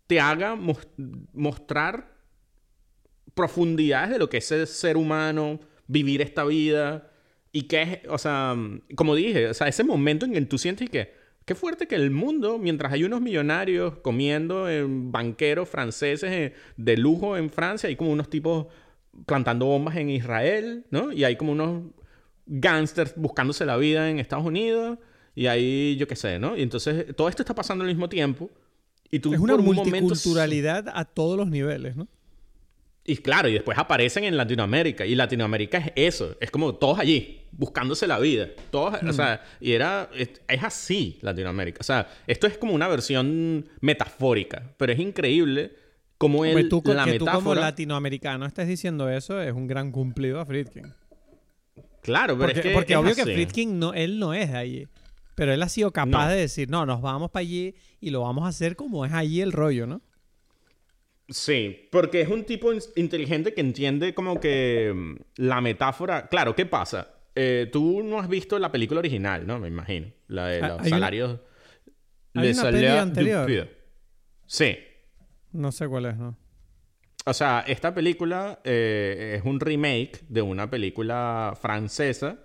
te haga mostrar profundidades de lo que es ser humano, vivir esta vida y que es, o sea, como dije, o sea, ese momento en que tú sientes que, qué fuerte que el mundo, mientras hay unos millonarios comiendo en banqueros franceses eh, de lujo en Francia, hay como unos tipos plantando bombas en Israel, ¿no? Y hay como unos gangsters buscándose la vida en Estados Unidos, y ahí yo qué sé, ¿no? Y entonces todo esto está pasando al mismo tiempo. Y tú es una multiculturalidad a todos los niveles, ¿no? Y claro, y después aparecen en Latinoamérica. Y Latinoamérica es eso. Es como todos allí, buscándose la vida. Todos, o sea, y era... Es, así Latinoamérica. O sea, esto es como una versión metafórica. Pero es increíble Hombre, él, tú, la que tú como metáfora... latinoamericano estés diciendo eso es un gran cumplido a Friedkin. Claro, pero Porque, es que porque es obvio que. Friedkin no, él no es de allí. Pero él ha sido capaz No. de decir, no, nos vamos para allí y lo vamos a hacer como es allí el rollo, ¿no? Sí, porque es un tipo in- inteligente que entiende como que mm, la metáfora... Claro, ¿qué pasa? Eh, tú no has visto la película original, ¿no? Me imagino. La de Ah, los hay salarios... una salaires anterior. Sí. No sé cuál es, ¿no? O sea, esta película eh, es un remake de una película francesa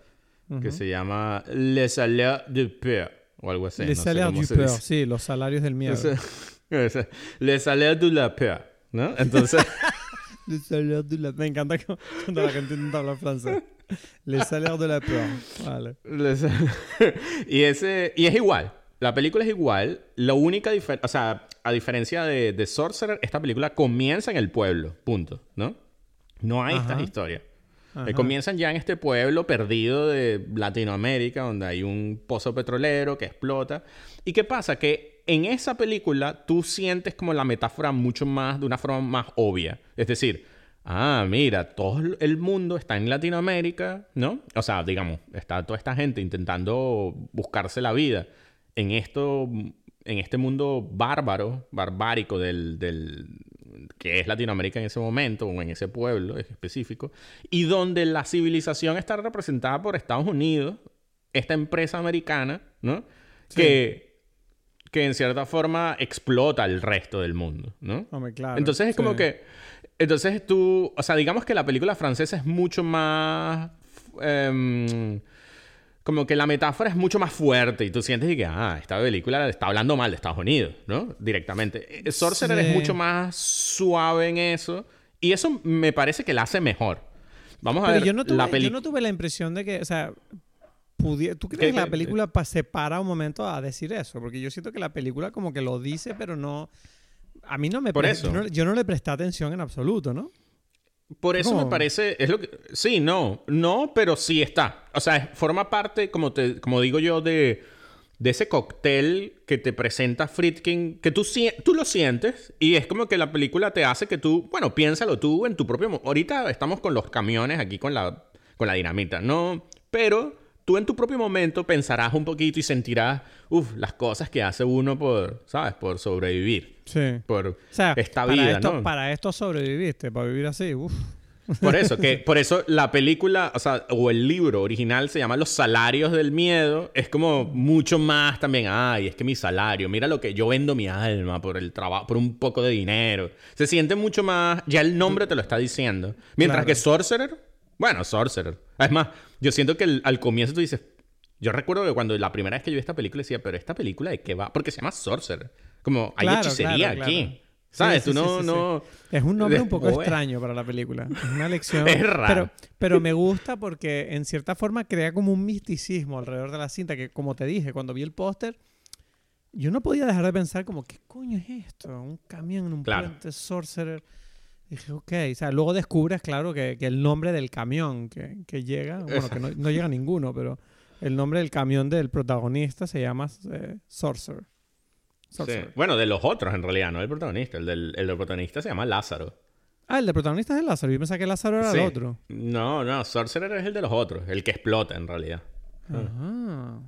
que se llama Les salaires du peu o algo así. No cómo du peur, sí, los salarios del miedo. Les salaires de la peur, ¿no? Entonces... Les salaires de la... Me encanta cu- cuando la gente intenta hablar francés. Les salaires de la peur. Vale. Y, ese, y es igual. La película es igual. La única diferencia... O sea, a diferencia de, de Sorcerer, esta película comienza en el pueblo. Punto. ¿no? No hay estas Ajá. historias. Ajá. Eh, comienzan ya en este pueblo perdido de Latinoamérica, donde hay un pozo petrolero que explota. ¿Y qué pasa? Que en esa película tú sientes como la metáfora mucho más, de una forma más obvia. Es decir, ah, mira, todo el mundo está en Latinoamérica, ¿no? O sea, digamos, está toda esta gente intentando buscarse la vida en esto, en este mundo bárbaro, barbárico del, del que es Latinoamérica en ese momento, o en ese pueblo específico, y donde la civilización está representada por Estados Unidos, esta empresa americana, ¿no? Que, que en cierta forma explota el resto del mundo, ¿no? Hombre, claro. Entonces es como sí. que. Entonces tú. O sea, digamos que la película francesa es mucho más. em, como que la metáfora es mucho más fuerte y tú sientes y que, ah, esta película está hablando mal de Estados Unidos, ¿no? Directamente. Eh, Sorcerer Sí. es mucho más suave en eso y eso me parece que la hace mejor. Vamos a Pero ver yo no, tuve, la yo no tuve la impresión de que, o sea, pudi- ¿tú crees ¿Qué- que la qué- película pa- se para un momento a decir eso? Porque yo siento que la película como que lo dice, pero no... A mí no me... Por eso. Yo no, yo no le presté atención en absoluto, ¿no? Por eso ¿Cómo? me parece, es lo que, sí, no, no, pero sí está. O sea, forma parte, como te, como digo yo, de, de ese cóctel que te presenta Friedkin, que tú, tú lo sientes y es como que la película te hace que tú, bueno, piénsalo tú en tu propio... Ahorita estamos con los camiones aquí con la, con la dinamita, ¿no? Pero tú en tu propio momento pensarás un poquito y sentirás, uff, las cosas que hace uno por, ¿sabes? Por sobrevivir, Sí. por O sea, esta para, vida, esto, ¿no? para esto sobreviviste, para vivir así, uff. Por eso, que, por eso la película, o sea, o el libro original se llama Los salarios del miedo. Es como mucho más también, ay, es que mi salario, mira lo que yo vendo mi alma por el trabajo, por un poco de dinero. Se siente mucho más, ya el nombre te lo está diciendo. Mientras Claro. que Sorcerer, bueno, Sorcerer. Es más, yo siento que el- al comienzo tú dices, yo recuerdo que cuando la primera vez que yo vi esta película decía, pero esta película de qué va? Porque se llama Sorcerer. Como, hay Claro, hechicería claro, aquí. claro. ¿Sabes? Sí, tú sí, no, sí, no... Es un nombre un poco extraño para la película. Es una lección. Es raro. Pero, pero me gusta porque en cierta forma crea como un misticismo alrededor de la cinta que, como te dije, cuando vi el póster, yo no podía dejar de pensar como, ¿qué coño es esto? Un camión en un Claro. puente Sorcerer. Dije, ok. O sea, luego descubres, claro, que, que el nombre del camión que, que llega, bueno, que no, no llega ninguno, pero el nombre del camión del protagonista se llama eh, Sorcerer. Sí. Sorcerer. Bueno, de los otros en realidad, no el protagonista. El del, el del protagonista se llama Lázaro. Ah, el del protagonista es el Lázaro. Yo pensaba que Lázaro era Sí. el otro. No, no, Sorcerer es el de los otros, el que explota en realidad. Ajá.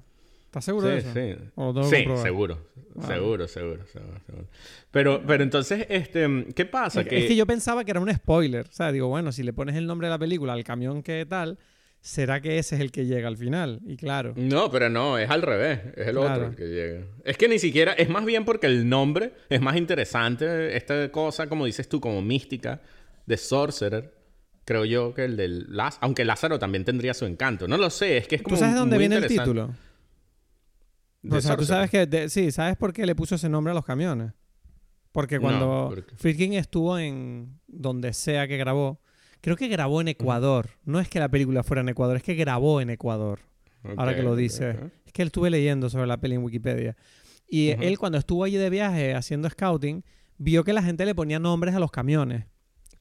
¿Estás seguro de eso? sí. ¿O lo Sí, seguro. Seguro, seguro, seguro, seguro. Pero, pero entonces, este, ¿qué pasa? Es, que, es que yo pensaba que era un spoiler. O sea, digo, bueno, si le pones el nombre de la película al camión que tal, ¿será que ese es el que llega al final? Y claro. No, pero no, es al revés. Es el otro el que llega. Es que ni siquiera, es más bien porque el nombre es más interesante. Esta cosa, como dices tú, como mística de Sorcerer. Creo yo que el del Lázaro. Aunque Lázaro también tendría su encanto. No lo sé, es que es como. ¿Tú sabes de dónde viene el título? De o sea, tú sabes que... de- sí, ¿sabes por qué le puso ese nombre a los camiones? Porque No, cuando. Friedkin estuvo en donde sea que grabó, creo que grabó en Ecuador. No es que la película fuera en Ecuador, es que grabó en Ecuador. ahora Ok, que lo dice. Es que estuve leyendo sobre la peli en Wikipedia. Y él cuando estuvo allí de viaje haciendo scouting, vio que la gente le ponía nombres a los camiones.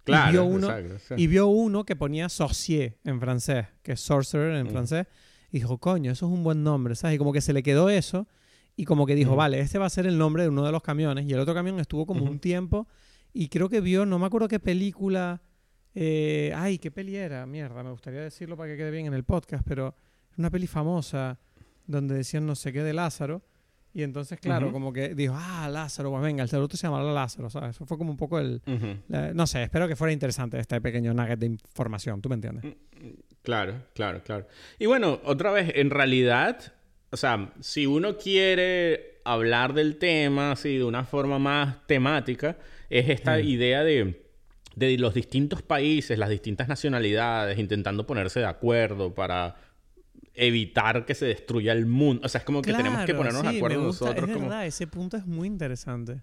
Claro, y, vio uno, exacto, sí. y vio uno que ponía sorcier en francés, que es sorcerer en francés. Y dijo, coño, eso es un buen nombre, ¿sabes? Y como que se le quedó eso. Y como que dijo, vale, este va a ser el nombre de uno de los camiones. Y el otro camión estuvo como un tiempo y creo que vio, no me acuerdo qué película. eh, ay, qué peli era, mierda, me gustaría decirlo para que quede bien en el podcast, pero una peli famosa donde decían no sé qué de Lázaro. Y entonces, claro, como que dijo, ah, Lázaro, pues venga, el saludo se llamará Lázaro, ¿sabes? Eso fue como un poco el... La- no sé, espero que fuera interesante este pequeño nugget de información, ¿tú me entiendes? Claro, claro, claro. Y bueno, otra vez, en realidad, o sea, si uno quiere hablar del tema así de una forma más temática, es esta idea de, de los distintos países, las distintas nacionalidades, intentando ponerse de acuerdo para evitar que se destruya el mundo. O sea, es como que tenemos que ponernos de acuerdo me gusta, nosotros. Es como... verdad, ese punto es muy interesante.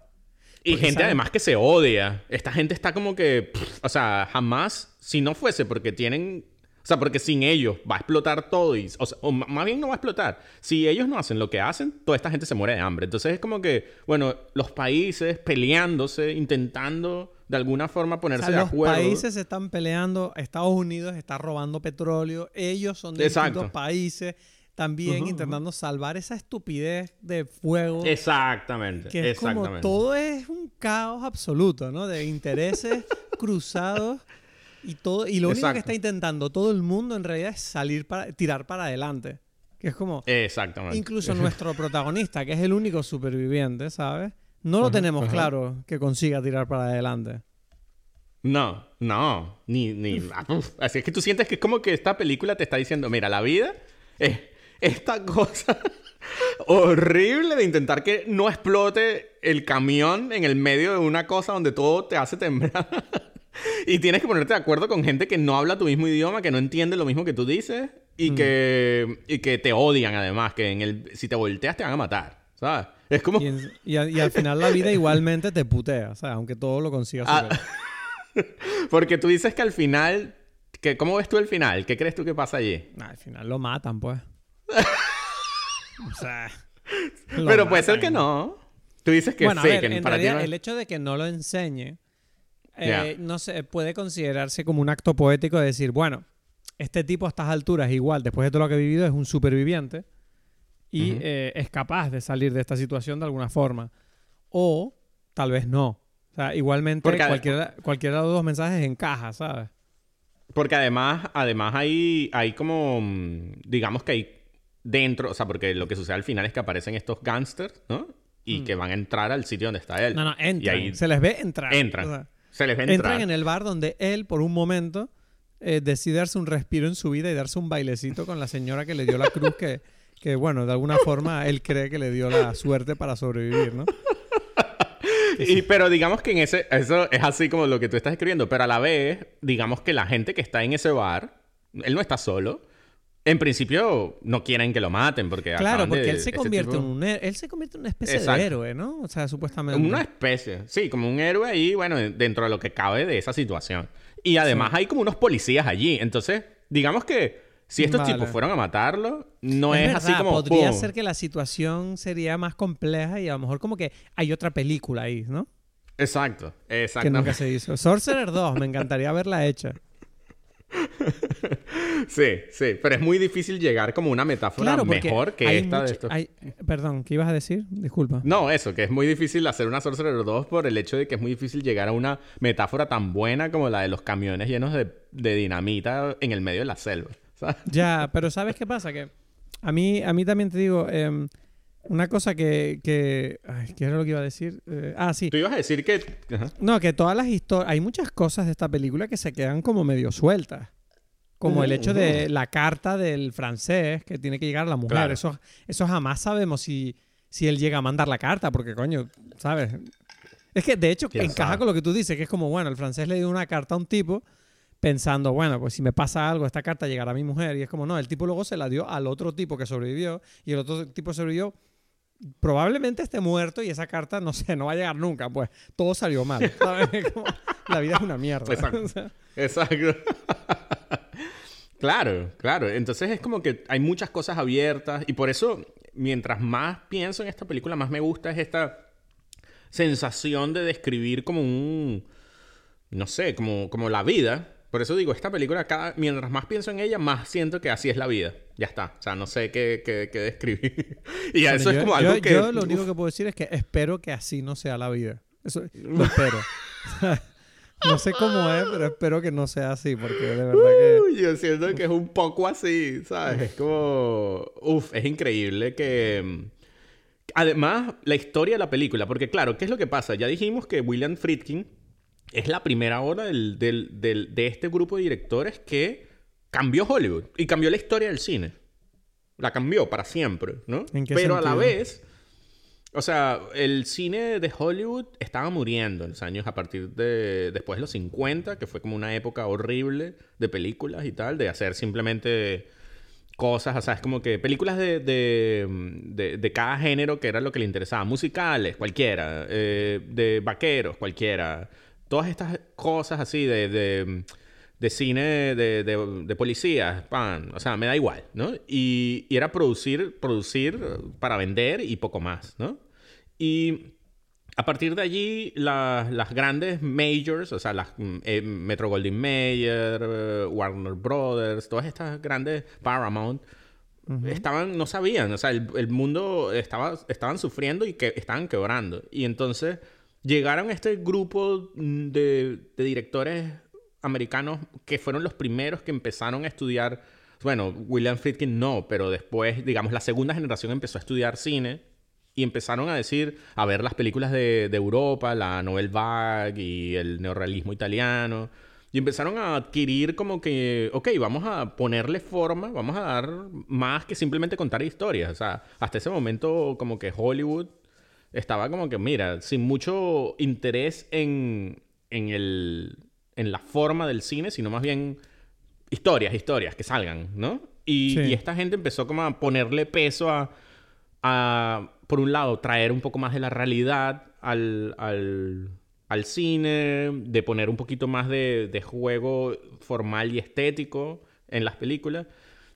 Y Porque gente además que se odia. Esta gente está como que, pff, o sea, jamás, si no fuese porque tienen, o sea, porque sin ellos va a explotar todo y, o, sea, o más bien no va a explotar. Si ellos no hacen lo que hacen, toda esta gente se muere de hambre. Entonces es como que, bueno, los países peleándose, intentando de alguna forma O ponerse sea, de los acuerdo. países se están peleando, Estados Unidos está robando petróleo, ellos son de Exacto. distintos países también intentando salvar esa estupidez de fuego. Exactamente, que es como exactamente. todo es un caos absoluto, ¿no? De intereses cruzados y todo y lo único que Exacto. está intentando todo el mundo en realidad es salir para tirar para adelante, que es como Exactamente. incluso nuestro protagonista, que es el único superviviente, ¿sabes? No lo Ajá, tenemos ajá. claro que consiga tirar para adelante. No, no, ni, ni, ah, uf. así es que tú sientes que es como que esta película te está diciendo, mira, la vida es esta cosa horrible de intentar que no explote el camión en el medio de una cosa donde todo te hace temblar. y tienes que ponerte de acuerdo con gente que no habla tu mismo idioma, que no entiende lo mismo que tú dices y, que, y que te odian además, que en el, si te volteas te van a matar, ¿sabes? Es como... Y, en- y a- y al final la vida igualmente te putea, o sea, aunque todo lo consigas Ah. Porque tú dices que al final... Que, ¿Cómo ves tú el final? ¿Qué crees tú que pasa allí? Nah, al final lo matan, pues. o sea. Pero puede ser que no. Tú dices que bueno, sí, a ver, que en para ti realidad no- el hecho de que no lo enseñe, eh, Ya. no sé, puede considerarse como un acto poético de decir, bueno, este tipo a estas alturas, igual, después de todo lo que ha vivido, es un superviviente y Ujú. eh, es capaz de salir de esta situación de alguna forma. O tal vez no. O sea, igualmente Porque cualquiera, cualquiera de los dos mensajes encaja, ¿sabes? Porque además, además hay, hay como, mm, digamos que hay dentro, o sea, porque lo que sucede al final es que aparecen estos gángsters, ¿no? Y que van a entrar al sitio donde está él. Mm. No, no, Y entran. ahí Se les ve entrar. entran. O sea, se les ve entrar. entran en el bar donde él, por un momento, eh, decide darse un respiro en su vida y darse un bailecito con la señora que le dio la cruz que, que, bueno, de alguna forma él cree que le dio la suerte para sobrevivir, ¿no? Y, pero digamos que en ese, eso es así como lo que tú estás escribiendo, pero a la vez, digamos que la gente que está en ese bar, él no está solo. En principio no quieren que lo maten porque Claro, de- porque él se este convierte tipo- en un. Él se convierte en una especie Exacto. de héroe, ¿no? O sea, supuestamente. Una especie, sí, como un héroe ahí, bueno, dentro de lo que cabe de esa situación. Y además hay como unos policías allí. Entonces, digamos que si estos Vale. tipos fueron a matarlo, no es, así verdad, como... Podría ¡pum! ser que la situación sería más compleja y a lo mejor como que hay otra película ahí, ¿no? Exacto, Que nunca se hizo. Sorcerer 2, me encantaría verla hecha. Sí, sí, pero es muy difícil llegar como una metáfora Claro, mejor que esta de estos. hay- Perdón, ¿qué ibas a decir? Disculpa. No, eso, que es muy difícil hacer una Sorcerer 2 por el hecho de que es muy difícil llegar a una metáfora tan buena como la de los camiones llenos de, de dinamita en el medio de la selva. ¿sabes? Ya, pero ¿sabes qué pasa? Que a mí, a mí también te digo, em, una cosa que, que... Ay, ¿Qué era lo que iba a decir? Eh, ah, sí. Tú ibas a decir que... Ajá. No, que todas las historias... Hay muchas cosas de esta película que se quedan como medio sueltas. Como el hecho de la carta del francés que tiene que llegar a la mujer. Claro. Eso, eso jamás sabemos si, si él llega a mandar la carta, porque coño, ¿sabes? Es que de hecho ¿Quién encaja sabe? con lo que tú dices, que es como, bueno, el francés le dio una carta a un tipo pensando, bueno, pues si me pasa algo, esta carta llegará a mi mujer. Y es como, no, el tipo luego se la dio al otro tipo que sobrevivió y el otro tipo sobrevivió. Probablemente esté muerto y esa carta, no sé, no va a llegar nunca. Pues todo salió mal. ¿sabes? Como, la vida es una mierda. Exacto. O sea, Exacto. claro, claro. Entonces es como que hay muchas cosas abiertas y por eso, mientras más pienso en esta película, más me gusta es esta sensación de describir como un, no sé, como, como la vida. Por eso digo, esta película, cada, mientras más pienso en ella, más siento que así es la vida. Ya está. O sea, no sé qué, qué, qué describir. y Bueno, eso es yo- como algo yo- que... Yo lo único que puedo decir es que espero que así no sea la vida. Eso lo espero. no sé cómo es, pero espero que no sea así, porque de verdad que... Uy, yo siento que es un poco así, ¿sabes? Es como... Uf, es increíble que... Además, la historia de la película, porque claro, ¿qué es lo que pasa? Ya dijimos que William Friedkin es la primera obra del, del, del, de este grupo de directores que cambió Hollywood y cambió la historia del cine. La cambió para siempre, ¿no? ¿En qué Pero a la vez, o sea, el cine de Hollywood estaba muriendo en los años a partir de después de los 50, que fue como una época horrible de películas y tal, de hacer simplemente cosas, o sea, es como que películas de, de, de- de cada género que era lo que le interesaba, musicales, cualquiera, eh, de vaqueros, cualquiera, todas estas cosas así de, de, de cine de, de, de policías, pan, o sea, me da igual, ¿no? Y, y era producir, producir para vender y poco más, ¿no? Y a partir de allí, la- las grandes majors, o sea, las mm, eh, Metro Goldwyn Mayer, eh, Warner Brothers, todas estas grandes Paramount, estaban, no sabían, o sea, el, el mundo estaba, estaban sufriendo y que estaban quebrando. Y entonces llegaron este grupo mm, de, directores americanos que fueron los primeros que empezaron a estudiar. Bueno, William Friedkin no, pero después, digamos, la segunda generación empezó a estudiar cine y empezaron a decir, a ver las películas de, de Europa, la Nouvelle Vague y el neorrealismo italiano. Y empezaron a adquirir como que, ok, vamos a ponerle forma, vamos a dar más que simplemente contar historias. O sea, hasta ese momento como que Hollywood estaba como que, mira, sin mucho interés en, en, el, en la forma del cine, sino más bien historias, historias que salgan, ¿no? Y, Sí. y esta gente empezó como a ponerle peso a, a, por un lado, traer un poco más de la realidad al, al, al cine, de poner un poquito más de, de juego formal y estético en las películas.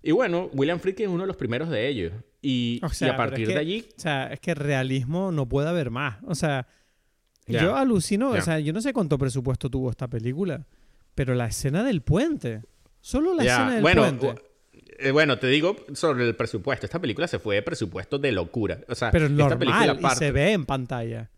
Y bueno, William Friedkin es uno de los primeros de ellos. Y, O sea, y a es partir que- de allí... O sea, es que realismo no puede haber más. O sea, yo alucino, o sea, yo no sé cuánto presupuesto tuvo esta película, pero la escena del puente, solo la escena del bueno, puente. eh, bueno, te digo sobre el presupuesto. Esta película se fue de presupuesto de locura. O sea, Pero es esta película normal y se ve en pantalla.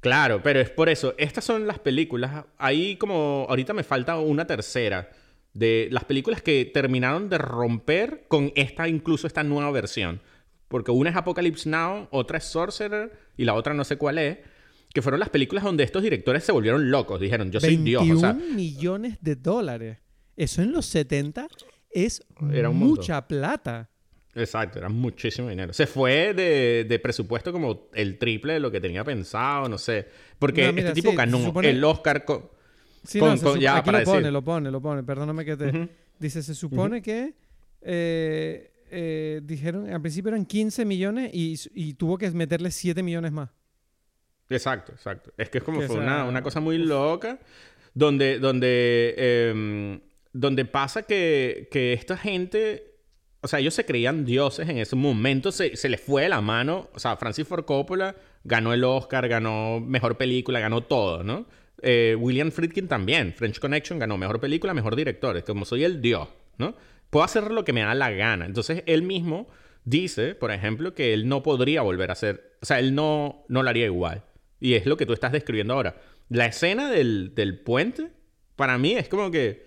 Claro, pero es por eso. Estas son las películas. Ahí como ahorita me falta una tercera de las películas que terminaron de romper con esta, incluso esta nueva versión. Porque una es Apocalypse Now, otra es Sorcerer y la otra no sé cuál es. Que fueron las películas donde estos directores se volvieron locos. Dijeron, yo soy 21 Dios. O sea, millones de dólares. Eso en los 70 es Era un montón. mucha plata. Exacto, era muchísimo dinero. Se fue de, de presupuesto como el triple de lo que tenía pensado, no sé. Porque No, mira, este tipo sí, ganó se supone- el Oscar con... Sí, Con- no, con- ya, aquí para lo pone, lo pone, lo pone. Perdóname que te... Ujú. Dice, se supone que eh, eh, dijeron, al principio eran 15 millones y, y tuvo que meterle 7 millones más. Exacto, exacto. Es que es como Que, fue sea, una, una cosa muy loca donde, donde, em, donde pasa que, que esta gente, o sea, ellos se creían dioses en ese momento, se, se les fue de la mano, o sea, Francis Ford Coppola ganó el Oscar, ganó Mejor Película, ganó todo, ¿no? Eh, William Friedkin también, French Connection ganó Mejor Película, Mejor Director, es como soy el dios, ¿no? Puedo hacer lo que me da la gana. Entonces, él mismo dice, por ejemplo, que él no podría volver a hacer, o sea, él no, no lo haría igual. Y es lo que tú estás describiendo ahora. La escena del, del puente, para mí es como que,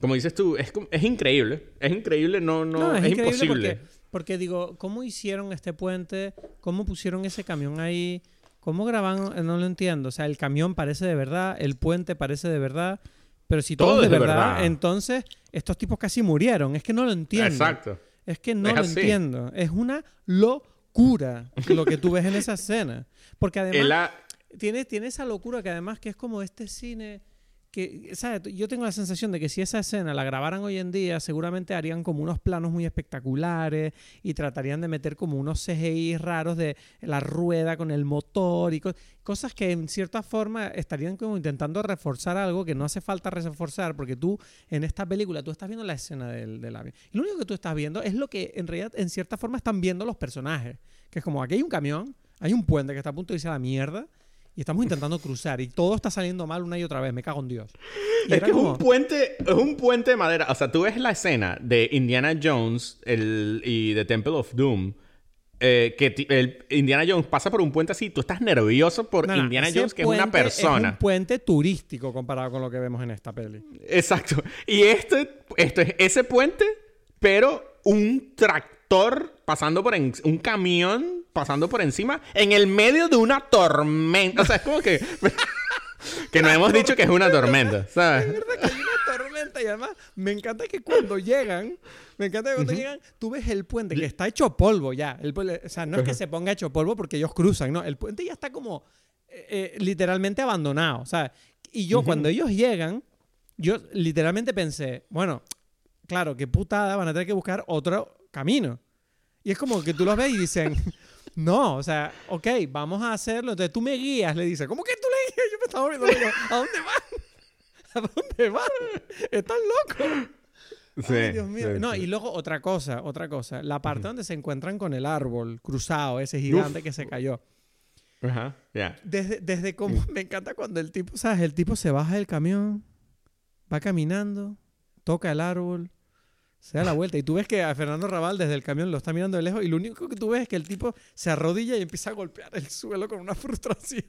como dices tú, es, es increíble. Es increíble, no, no, es, increíble imposible. Porque, porque digo, ¿cómo hicieron este puente? ¿Cómo pusieron ese camión ahí? ¿Cómo grabaron? No lo entiendo. O sea, el camión parece de verdad, el puente parece de verdad. Pero si todo, Todo es de verdad, verdad. entonces estos tipos casi murieron. Es que no lo entiendo. Exacto. Es que no Es lo así. entiendo. Es una locura lo que tú ves en esa escena. Porque además tiene, tiene esa locura que además que es como este cine que, ¿sabes? Yo tengo la sensación de que si esa escena la grabaran hoy en día, seguramente harían como unos planos muy espectaculares y tratarían de meter como unos CGI raros de la rueda con el motor y co- cosas que en cierta forma estarían como intentando reforzar algo que no hace falta reforzar porque tú en esta película tú estás viendo la escena del, del avión. Y lo único que tú estás viendo es lo que en realidad en cierta forma están viendo los personajes. Que es como aquí hay un camión, hay un puente que está a punto de irse a la mierda y estamos intentando cruzar y todo está saliendo mal una y otra vez. Me cago en Dios. Y Es que es un puente, es un puente de madera. O sea, tú ves la escena de Indiana Jones el, y The Temple of Doom eh, que el Indiana Jones pasa por un puente así, tú estás nervioso por No, no, Indiana Jones, que es una persona. Es un puente turístico comparado con lo que vemos en esta peli. Exacto. Y este, esto es ese puente, pero un tractor pasando por en- un camión pasando por encima en el medio de una tormenta. O sea, es como que que no hemos dicho que es una tormenta, Es ¿sabes? verdad que hay una tormenta y además me encanta que cuando llegan, me encanta que cuando llegan, tú ves el puente que está hecho polvo ya. El o sea, no es que se ponga hecho polvo porque ellos cruzan, no. El puente ya está como eh, eh, literalmente abandonado, sea. Y yo cuando ellos llegan, yo literalmente pensé, bueno, claro, qué putada, van a tener que buscar otro camino. Y es como que tú los ves y dicen, no, o sea, ok, vamos a hacerlo. Entonces tú me guías, le dice, ¿cómo que tú le guías? Yo me estaba viendo, le digo, ¿a dónde van? ¿A dónde van? ¿Están locos? Ay, Dios mío. no, y luego otra cosa, otra cosa. La parte donde se encuentran con el árbol cruzado, ese gigante que se cayó. Ajá, ya. Desde, desde como me encanta cuando el tipo, ¿sabes? El tipo se baja del camión, va caminando, toca el árbol, se da la vuelta. Y tú ves que a Fernando Raval desde el camión lo está mirando de lejos y lo único que tú ves es que el tipo se arrodilla y empieza a golpear el suelo con una frustración.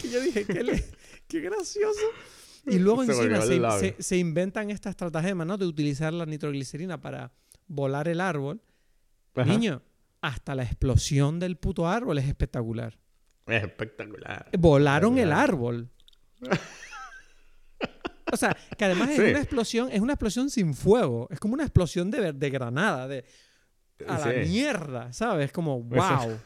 que yo dije, qué, le- qué gracioso. Y luego Se encima se, se- se inventan esta estratagema, ¿no? De utilizar la nitroglicerina para volar el árbol. Ajá. Niño, hasta la explosión del puto árbol es espectacular. Es espectacular. Volaron el árbol. O sea, que además es una explosión, es una explosión sin fuego. Es como una explosión de, de granada, de a la mierda, ¿sabes? Como, Eso- wow.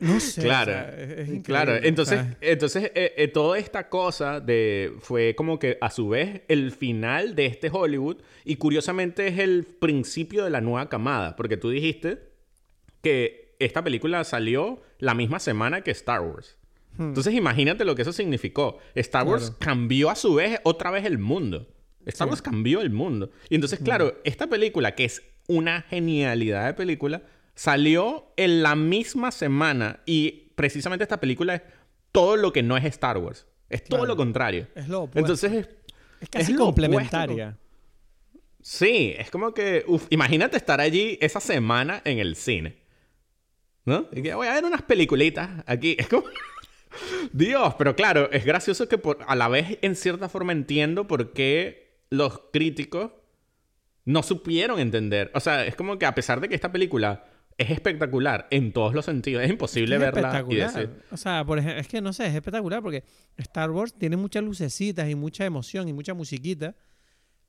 No sé. o Claro, sea, es- es increíble. claro. Entonces, entonces eh, eh, toda esta cosa de fue como que a su vez el final de este Hollywood y curiosamente es el principio de la nueva camada, porque tú dijiste que esta película salió la misma semana que Star Wars. Hmm. Entonces imagínate lo que eso significó. Star Wars Claro. cambió a su vez otra vez el mundo. Star Sí. Hmm. Wars cambió el mundo. Y entonces, claro, esta película, que es una genialidad de película, salió en la misma semana. Y precisamente esta película es todo lo que no es Star Wars. Es todo Claro. lo contrario. es lo opuesto. Entonces, es, es casi es complementaria. sí, es como que, uf, imagínate estar allí esa semana en el cine. ¿No? Y que voy a ver unas peliculitas aquí. Es como... Dios, pero claro, es gracioso que por, a la vez en cierta forma entiendo por qué los críticos no supieron entender. O sea, es como que a pesar de que esta película es espectacular en todos los sentidos, es imposible Es verla y decir... O sea, por ejemplo, es que no sé, es espectacular porque Star Wars tiene muchas lucecitas y mucha emoción y mucha musiquita.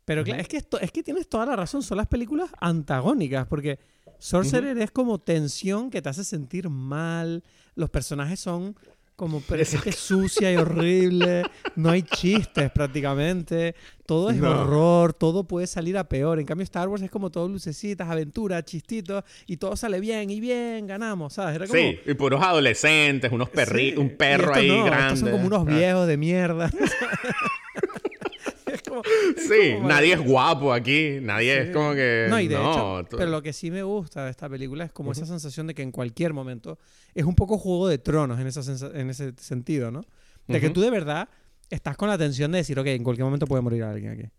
Pero claro, es que, esto, es que tienes toda la razón, son las películas antagónicas porque Sorcerer es como tensión que te hace sentir mal, los personajes son como pero gente sucia y horrible, no hay chistes prácticamente, todo es No. horror, todo puede salir a peor. En cambio Star Wars es como todo lucecitas, aventuras, chistitos y todo sale bien y bien, ganamos, ¿sabes? Era como, Sí, y puros adolescentes, unos perri Sí, un perro ahí no, grande. Estos son como unos Ah. viejos de mierda. es como, es Sí, como- nadie es guapo aquí, nadie es Sí. como que... No, y de no, hecho, pero lo que sí me gusta de esta película es como esa sensación de que en cualquier momento es un poco juego de tronos en, esa en ese sentido, ¿no? De que Ujú. tú de verdad estás con la tensión de decir, ok, en cualquier momento puede morir alguien aquí.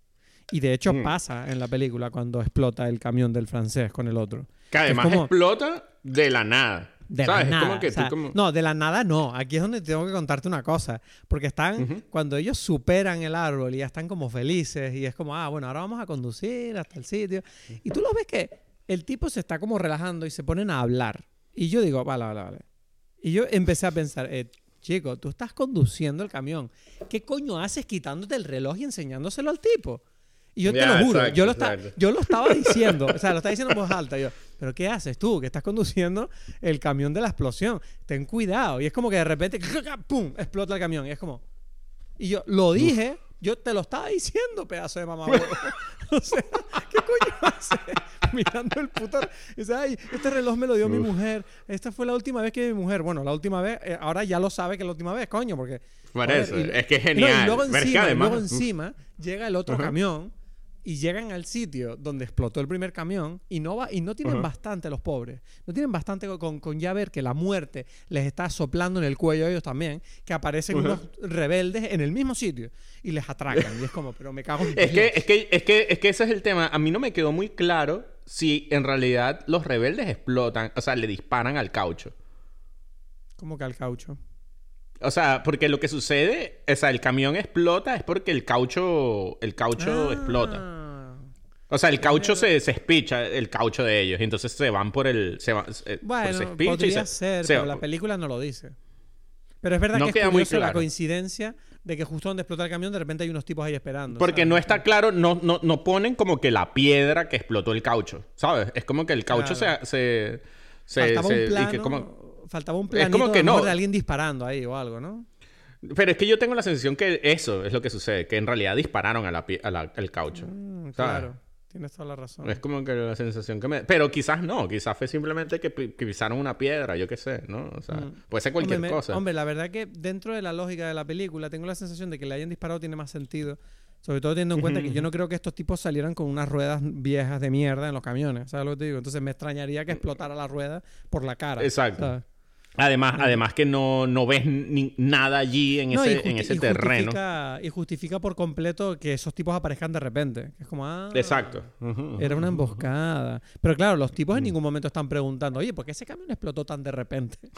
Y de hecho Mm. pasa en la película cuando explota el camión del francés con el otro. Que además como- explota de la nada. De ¿Sabes? la nada. Como que o sea, tú como... No, de la nada no. Aquí es donde tengo que contarte una cosa. Porque están, cuando ellos superan el árbol y ya están como felices y es como, ah, bueno, ahora vamos a conducir hasta el sitio. Y tú lo ves que el tipo se está como relajando y se ponen a hablar. Y yo digo, vale, vale, vale. Y yo empecé a pensar, eh, chico, tú estás conduciendo el camión. ¿Qué coño haces quitándote el reloj y enseñándoselo al tipo? Y yo te Ya, lo juro, exacto, yo, lo exacto. yo lo estaba diciendo, o sea, lo estaba diciendo en voz alta. Yo, ¿pero qué haces tú? Que estás conduciendo el camión de la explosión. Ten cuidado. Y es como que de repente, ¡pum! explota el camión. Y es como. Y yo lo dije, yo te lo estaba diciendo, pedazo de mamá. o sea, ¿qué coño haces? Mirando el puto. Y dice, ay, este reloj me lo dio mi Uf. mujer. Esta fue la última vez que mi mujer. Bueno, la última vez, eh, ahora ya lo sabe que es la última vez, coño, porque. Por joder, eso, y- es que es no, genial. y luego encima, y luego uf. encima llega el otro Ajá. camión y llegan al sitio donde explotó el primer camión y no va y no tienen bastante los pobres. No tienen bastante con, con ya ver que la muerte les está soplando en el cuello a ellos también, que aparecen unos rebeldes en el mismo sitio y les atracan. y es como, pero me cago en Es que, es, que, es, que, es que ese es el tema. A mí no me quedó muy claro si en realidad los rebeldes explotan, o sea, le disparan al caucho. ¿Cómo que al caucho? O sea, porque lo que sucede, o sea, el camión explota es porque el caucho, el caucho explota. Ah. O sea, el caucho se, se espicha, el caucho de ellos, y entonces se van por el... Se va- Bueno, pues se espicha y podría se- ser, se- pero la película no lo dice. Pero es verdad No que es queda muy curioso la claro. coincidencia de que justo donde explota el camión de repente hay unos tipos ahí esperando. Porque ¿sabes? no está claro, no, no, no ponen como que la piedra que explotó el caucho, ¿sabes? Es como que el caucho Claro. se... se, se- se- un y plano, que como- faltaba un Es planito como que no. de alguien disparando ahí o algo, ¿no? Pero es que yo tengo la sensación que eso es lo que sucede, que en realidad dispararon a la, pi- a la- al caucho. Mm, claro, tienes toda la razón. Es como que la sensación que me... Pero quizás no, quizás fue simplemente que, pi- que pisaron una piedra, yo qué sé, ¿no? O sea, Mm. puede ser cualquier hombre, me- cosa. Hombre, la verdad que dentro de la lógica de la película tengo la sensación de que le hayan disparado tiene más sentido. Sobre todo teniendo en cuenta que yo no creo que estos tipos salieran con unas ruedas viejas de mierda en los camiones. ¿Sabes lo que te digo? Entonces me extrañaría que explotara la rueda por la cara. Exacto. ¿sabes? Además, además que no, no ves ni- nada allí en No, ese, en ese y terreno. justifica- y justifica por completo que esos tipos aparezcan de repente. Que es como, ah, Exacto. Era una emboscada. Pero claro, los tipos en ningún momento están preguntando, oye, ¿por qué ese camión explotó tan de repente?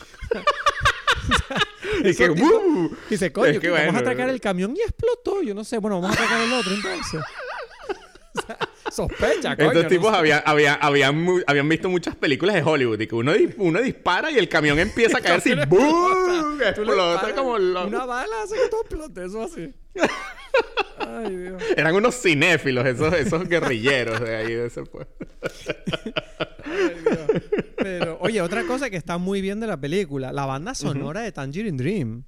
Y que, Esos tipos- ¡uh! Dice, coño, Es que que vamos a atracar el camión y explotó. Yo no sé, bueno, vamos a atracar el otro entonces. Sospecha, coño. Estos tipos habían, habían, habían, habían visto muchas películas de Hollywood y que uno, uno dispara y el camión empieza a caerse y Explota como loco. Una bala hace que todo explote, eso así. Ay, Dios. Eran unos cinéfilos, esos, esos guerrilleros de ahí de ese pueblo. Ay, Dios. Pero, oye, otra cosa que está muy bien de la película, la banda sonora de Tangerine Dream.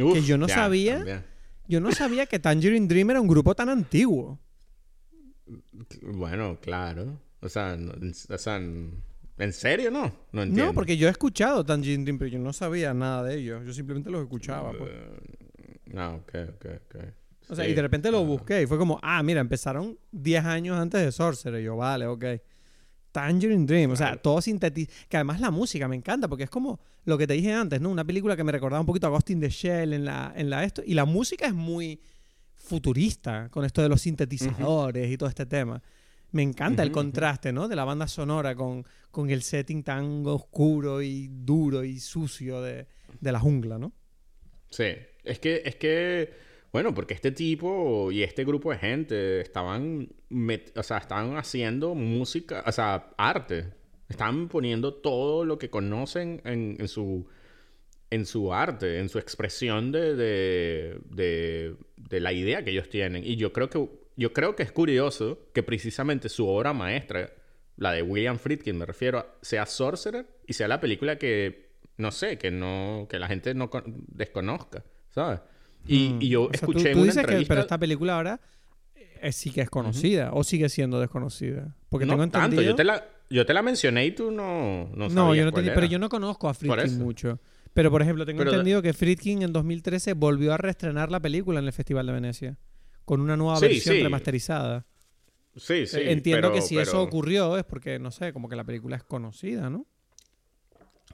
Uf, yo no sabía. también. Yo no sabía que Tangerine Dream era un grupo tan antiguo. Bueno, claro. O sea, no- o sea, ¿en serio no? No entiendo. No, porque yo he escuchado Tangerine Dream, pero yo no sabía nada de ellos. Yo simplemente los escuchaba. pues. No, ok, ok, ok. O sea, Sí. y de repente lo Ah. busqué y fue como, ah, mira, empezaron 10 años antes de Sorcerer. Y yo, vale, ok. Tangerine Dream, o sea, todo sintetizado. Que además la música me encanta porque es como lo que te dije antes, ¿no? Una película que me recordaba un poquito a Ghost in the Shell en la, en la esto. Y la música es muy futurista con esto de los sintetizadores y todo este tema. Me encanta el contraste, ¿no? De la banda sonora con, con el setting tan oscuro y duro y sucio de, de la jungla, ¿no? Sí, es que, es que, bueno, porque este tipo y este grupo de gente estaban, o sea, estaban haciendo música, o sea, arte. Estaban poniendo todo lo que conocen en, en su, en su arte, en su expresión de, de, de, de la idea que ellos tienen. Y yo creo que, yo creo que es curioso que precisamente su obra maestra, la de William Friedkin, me refiero, sea Sorcerer y sea la película que, no sé, que no, que la gente no con- desconozca, ¿sabes? Y, Mm. y yo O sea, tú- escuché tú una dices que- entrevista... pero esta película ahora eh, sí que es conocida o sigue siendo desconocida. Porque no tengo tanto, yo te, la, yo te la mencioné y tú no, no No, yo no era. pero yo no conozco a Friedkin mucho. Pero, por ejemplo, tengo Pero entendido que Friedkin en 2013 volvió a reestrenar la película en el Festival de Venecia. Con una nueva Sí, versión sí. remasterizada. Sí, sí. Eh, Entiendo pero- que si eso ocurrió es porque, no sé, como que la película es conocida, ¿no?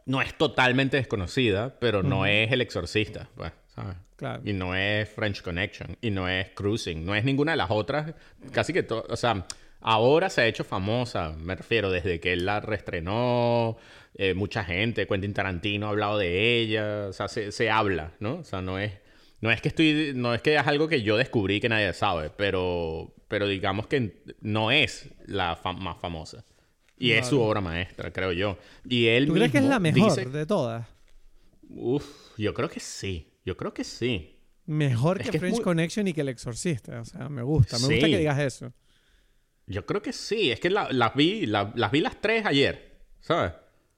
No es totalmente desconocida, pero no es El Exorcista, pues, ¿sabes? Claro. Y no es French Connection, y no es Cruising, no es ninguna de las otras. Casi que todo, o sea, ahora se ha hecho famosa, me refiero, desde que él la reestrenó, eh, mucha gente, Quentin Tarantino ha hablado de ella, o sea, se, se habla, ¿no? O sea, no es, no es que estoy, no es que es algo que yo descubrí que nadie sabe, pero, pero digamos que no es la fa- más famosa. Y es su obra maestra, creo yo. Y él ¿Tú crees que es la mejor dice- de todas? Uf, yo creo que sí. Yo creo que sí. Mejor Es que, French muy- Connection y que El Exorcista. O sea, me gusta. Me gusta que digas eso. Yo creo que sí. Es que la- las vi, la- las vi las tres ayer. ¿Sabes?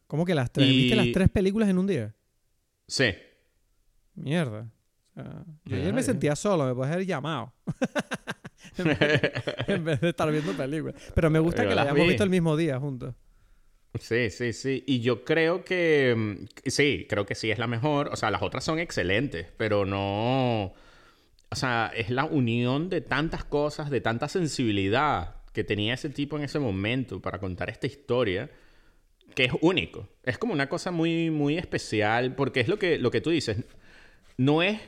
¿Cómo que las tres? Y- ¿Viste las tres películas en un día? Sí. Mierda. Yo ayer me sentía solo, me puedes haber llamado. en, vez, en vez de estar viendo películas. Pero me gusta Yo que la las hayamos vi. visto el mismo día juntos. Sí, sí, sí. Y yo creo que... mm, que Sí, creo que sí es la mejor. O sea, las otras son excelentes, pero no... O sea, es la unión de tantas cosas, de tanta sensibilidad que tenía ese tipo en ese momento para contar esta historia, que es único. Es como una cosa muy, muy especial, porque es lo que, lo que tú dices. No es...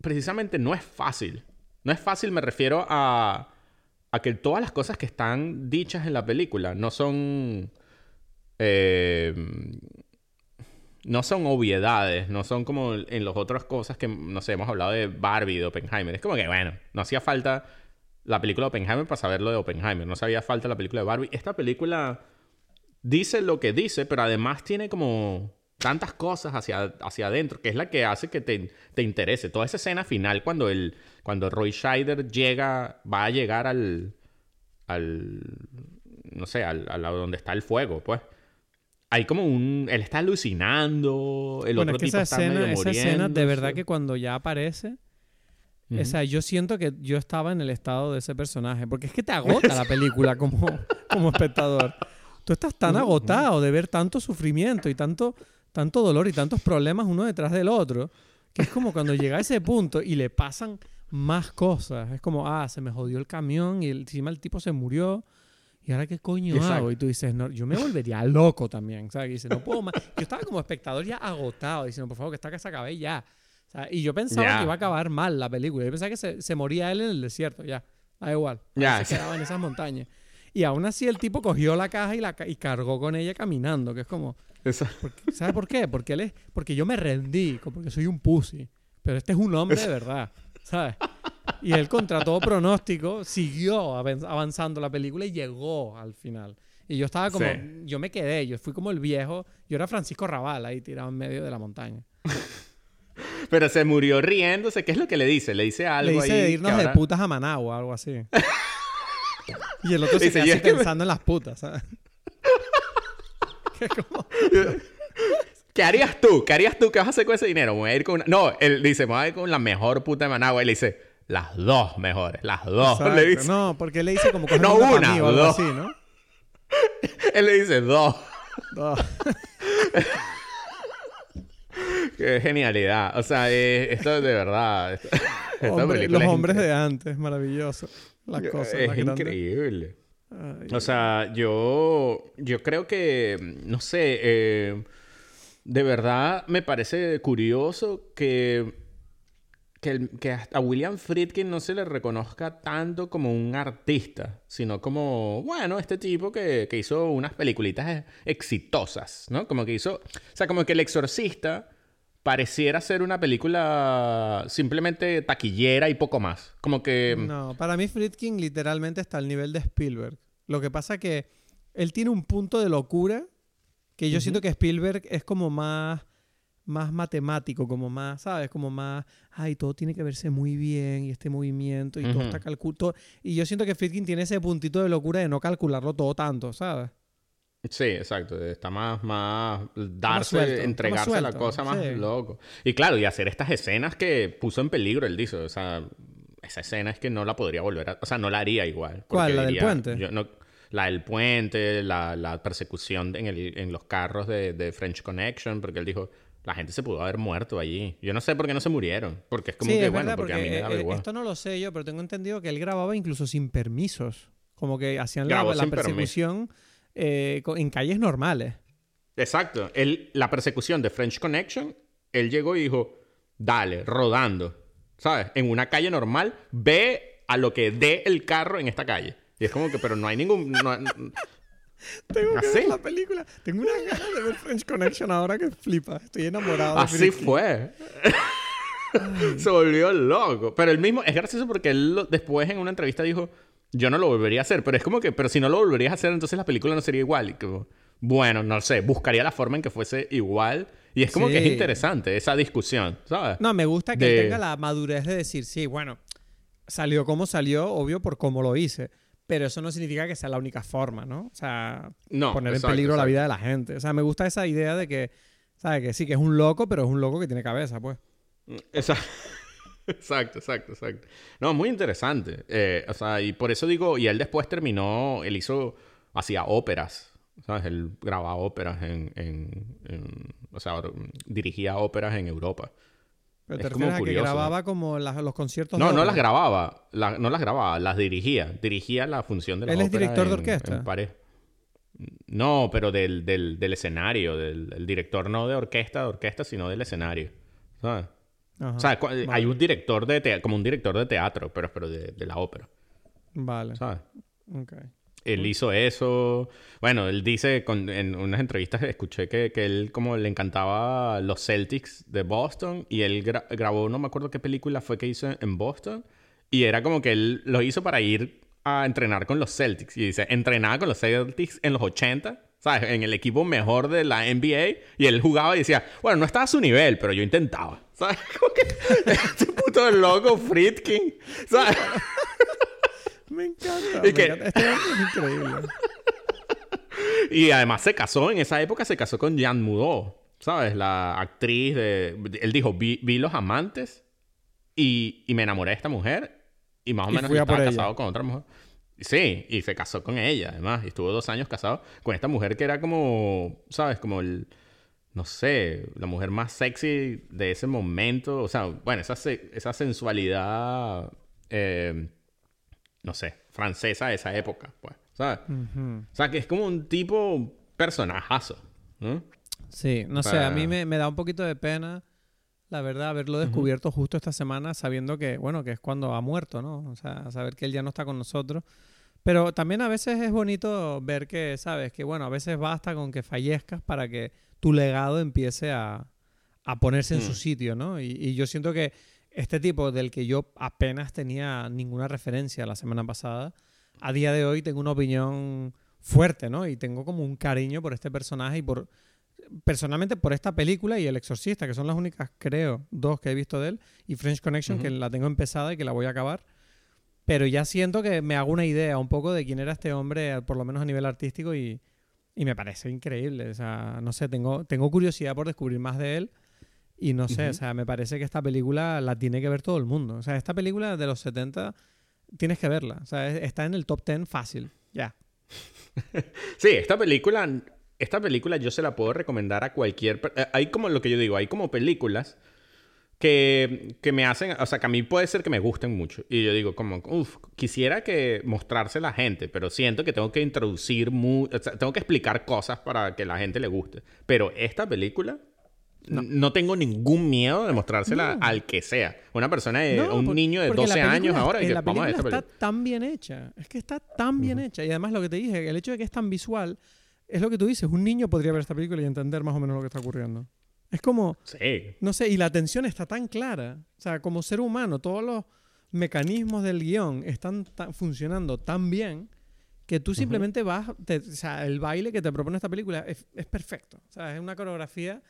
Precisamente no es fácil. No es fácil, me refiero a... a que todas las cosas que están dichas en la película no son... eh, no son obviedades, no son como en las otras cosas que, no sé, hemos hablado de Barbie, de Oppenheimer. Es como que, bueno, no hacía falta la película de Oppenheimer para saber lo de Oppenheimer, no hacía falta la película de Barbie. Esta película dice lo que dice, pero además tiene como tantas cosas hacia, hacia adentro, que es la que hace que te, te interese. Toda esa escena final cuando el cuando Roy Scheider llega, va a llegar al, al no sé, al, a la- donde está el fuego, pues. Hay como un... Él está alucinando, el bueno, otro es que tipo esa está escena, medio esa escena, de verdad que cuando ya aparece, Ujú. o sea, yo siento que yo estaba en el estado de ese personaje, porque es que te agota la película como, como espectador. Tú estás tan Ujú, agotado de ver tanto sufrimiento y tanto, tanto dolor y tantos problemas uno detrás del otro, que es como cuando llega a ese punto y le pasan más cosas. Es como, ah, se me jodió el camión y encima el tipo se murió. ¿Y ahora qué coño Exacto. hago? Y tú dices, no, yo me volvería loco también. ¿sabes? Y dices, no puedo más. Yo estaba como espectador ya agotado, diciendo, por favor, que esta se acabe ya. Sea, y yo pensaba Ya. que iba a acabar mal la película. Yo pensaba que se, se moría él en el desierto, ya. Da igual. Ya, se quedaba en esas montañas. Y aún así el tipo cogió la caja y, la, y cargó con ella caminando, que es como... ¿Sabes por qué? Porque él es, porque yo me rendí, porque soy un pussy. Pero este es un hombre de verdad, ¿sabes? Y él contra todo pronóstico siguió avan- avanzando la película y llegó al final. Y yo estaba como, Sí. yo me quedé, yo fui como el viejo, yo era Francisco Raval ahí tirado en medio de la montaña. Pero se murió riéndose. ¿Qué es lo que le dice? Le dice algo Le dice ahí de que irnos ahora- de putas a Managua, algo así. y el otro se Dice, queda "Yo así es que me- pensando en las putas, ¿sabes? que como... ¿Qué harías tú? ¿Qué harías tú? ¿Qué vas a hacer con ese dinero? Voy a ir con una... No, él dice, me voy a ir con la mejor puta de Managua. Y le dice, las dos mejores, las dos. Exacto. Le dice. No, porque él le dice como coge No una, mí o algo dos. así, ¿no? Él le dice, dos. No. Qué genialidad. O sea, eh, esto de verdad. Hombre, los es hombres de antes, maravilloso. Las cosas Es increíble. Ay, O sea, yo, yo creo que, no sé, eh, de verdad me parece curioso que, que, el- que a William Friedkin no se le reconozca tanto como un artista, sino como, bueno, este tipo que, que hizo unas peliculitas exitosas, ¿no? Como que hizo, o sea, como que El Exorcista pareciera ser una película simplemente taquillera y poco más. Como que... No, para mí Friedkin literalmente está al nivel de Spielberg. Lo que pasa que él tiene un punto de locura que yo siento que Spielberg es como más más matemático, como más, ¿sabes? Como más, ay, todo tiene que verse muy bien y este movimiento y todo está calculado. Y yo siento que Friedkin tiene ese puntito de locura de no calcularlo todo tanto, ¿sabes? Sí, exacto. Está más, más darse, suelto, entregarse a la cosa más sí. loco. Y claro, y hacer estas escenas que puso en peligro, él dice. O sea, esa escena es que no la podría volver a... O sea, no la haría igual. ¿Cuál? ¿La del puente? yo no- la del puente, la, la persecución en, el, en los carros de, de French Connection, porque él dijo, la gente se pudo haber muerto allí. Yo no sé por qué no se murieron. Porque es como sí, que, es bueno, verdad, porque, porque, a mí me eh, daba eh, igual. esto no lo sé yo, pero tengo entendido que él grababa incluso sin permisos. Como que hacían la, Grabó persecución eh, en calles normales. Exacto. Él, la persecución de French Connection, él llegó y dijo, dale, rodando. ¿Sabes? En una calle normal, ve a lo que dé el carro en esta calle. Y es como que, pero no hay ningún... no- Tengo que ¿Ah, ver sí? la película. Tengo una ganas de ver French Connection ahora que flipa. Estoy enamorado. de Así Friedkin. fue. Se volvió loco. Pero él mismo, es gracioso porque él lo- después en una entrevista dijo, yo no lo volvería a hacer. Pero es como que, pero si no lo volverías a hacer, entonces la película no sería igual. Y como, bueno, no sé, buscaría la forma en que fuese igual. Y es como que es Sí. interesante esa discusión, ¿sabes? No, me gusta que De- él tenga la madurez de decir, sí, bueno, salió como salió, obvio, por cómo lo hice. Pero eso no significa que sea la única forma, ¿no? O sea, No, poner exacto, en peligro la exacto. vida de la gente. O sea, me gusta esa idea de que, ¿sabes? Que sí, que es un loco, pero es un loco que tiene cabeza, pues. Esa- Exacto, exacto, exacto. No, muy interesante. Eh, o sea, y por eso digo, y él después terminó, él hizo, hacía óperas, ¿sabes? Él grababa óperas en, en- en- o sea, dirigía óperas en Europa. Pero Es te como refieres a que curioso, ¿no? grababa como las- los conciertos No, de no las grababa, la- no las grababa, las dirigía. Dirigía la función de la ¿Él es director de orquesta? en París. No, pero del, del, del escenario, del el director no de orquesta, de orquesta, sino del escenario. ¿Sabes? Ajá. O sea, cu- hay un director de teatro, como un director de teatro, pero, pero de, de la ópera. Vale. ¿sabes? Ok. Él hizo eso. Bueno, él dice con- en unas entrevistas escuché que, que él como le encantaba los Celtics de Boston y él gra- grabó, no me acuerdo qué película fue que hizo en Boston y era como que él lo hizo para ir a entrenar con los Celtics y dice, entrenaba con los Celtics en los 80, ¿sabes? En el equipo mejor de la NBA y él jugaba y decía, bueno, no estaba a su nivel, pero yo intentaba, ¿sabes? Como que este puto loco Friedkin, ¿sabes? Me encanta. Y me que- encanta. Este es increíble. Y además se casó, en esa época se casó con Jean Mudot, ¿sabes? La actriz de... Él dijo, vi, vi Los Amantes y, y me enamoré de esta mujer y más o menos estaba casado con otra mujer. Sí, y se casó con ella, además. Y estuvo dos años casado con esta mujer que era como, ¿sabes? Como el... No sé, la mujer más sexy de ese momento. O sea, bueno, esa, esa sensualidad... eh, no sé, francesa de esa época, pues, ¿sabes? O sea, que es como un tipo personajazo, ¿no? Sí, no sé, a mí me, me da un poquito de pena, la verdad, haberlo descubierto justo esta semana sabiendo que, bueno, que es cuando ha muerto, ¿no? O sea, saber que él ya no está con nosotros. Pero también a veces es bonito ver que, ¿sabes? Que, bueno, a veces basta con que fallezcas para que tu legado empiece a, a ponerse en Mm. su sitio, ¿no? Y, y yo siento que este tipo del que yo apenas tenía ninguna referencia la semana pasada, a día de hoy tengo una opinión fuerte, ¿no? Y tengo como un cariño por este personaje y por personalmente por esta película y El Exorcista, que son las únicas, creo, dos que he visto de él, y French Connection, que la tengo empezada y que la voy a acabar. Pero ya siento que me hago una idea un poco de quién era este hombre, por lo menos a nivel artístico, y, y me parece increíble. O sea, no sé, tengo, tengo curiosidad por descubrir más de él. Y no sé, Ujú. o sea, me parece que esta película la tiene que ver todo el mundo. O sea, esta película de los 70 tienes que verla. O sea, es- está en el top 10 fácil. Ya. Sí, esta película, esta película yo se la puedo recomendar a cualquier... eh, Hay como lo que yo digo, hay como películas que, que me hacen, o sea, que a mí puede ser que me gusten mucho. Y yo digo como, uff, quisiera que mostrarse a la gente, pero siento que tengo que introducir, o sea, tengo que explicar cosas para que la gente le guste. Pero esta película... No. tengo ningún miedo de mostrársela No. al que sea. Una persona de, No, un por- niño de porque la 12 años ahora y que la vamos a ver película está tan bien hecha. Es que está tan bien hecha. Y además lo que te dije, el hecho de que es tan visual, es lo que tú dices. Un niño podría ver esta película y entender más o menos lo que está ocurriendo. Es como, Sí. no sé, y la tensión está tan clara. O sea, como ser humano, todos los mecanismos del guion están tan- funcionando tan bien que tú simplemente vas, te- o sea, el baile que te propone esta película es, es perfecto. O sea, es una coreografía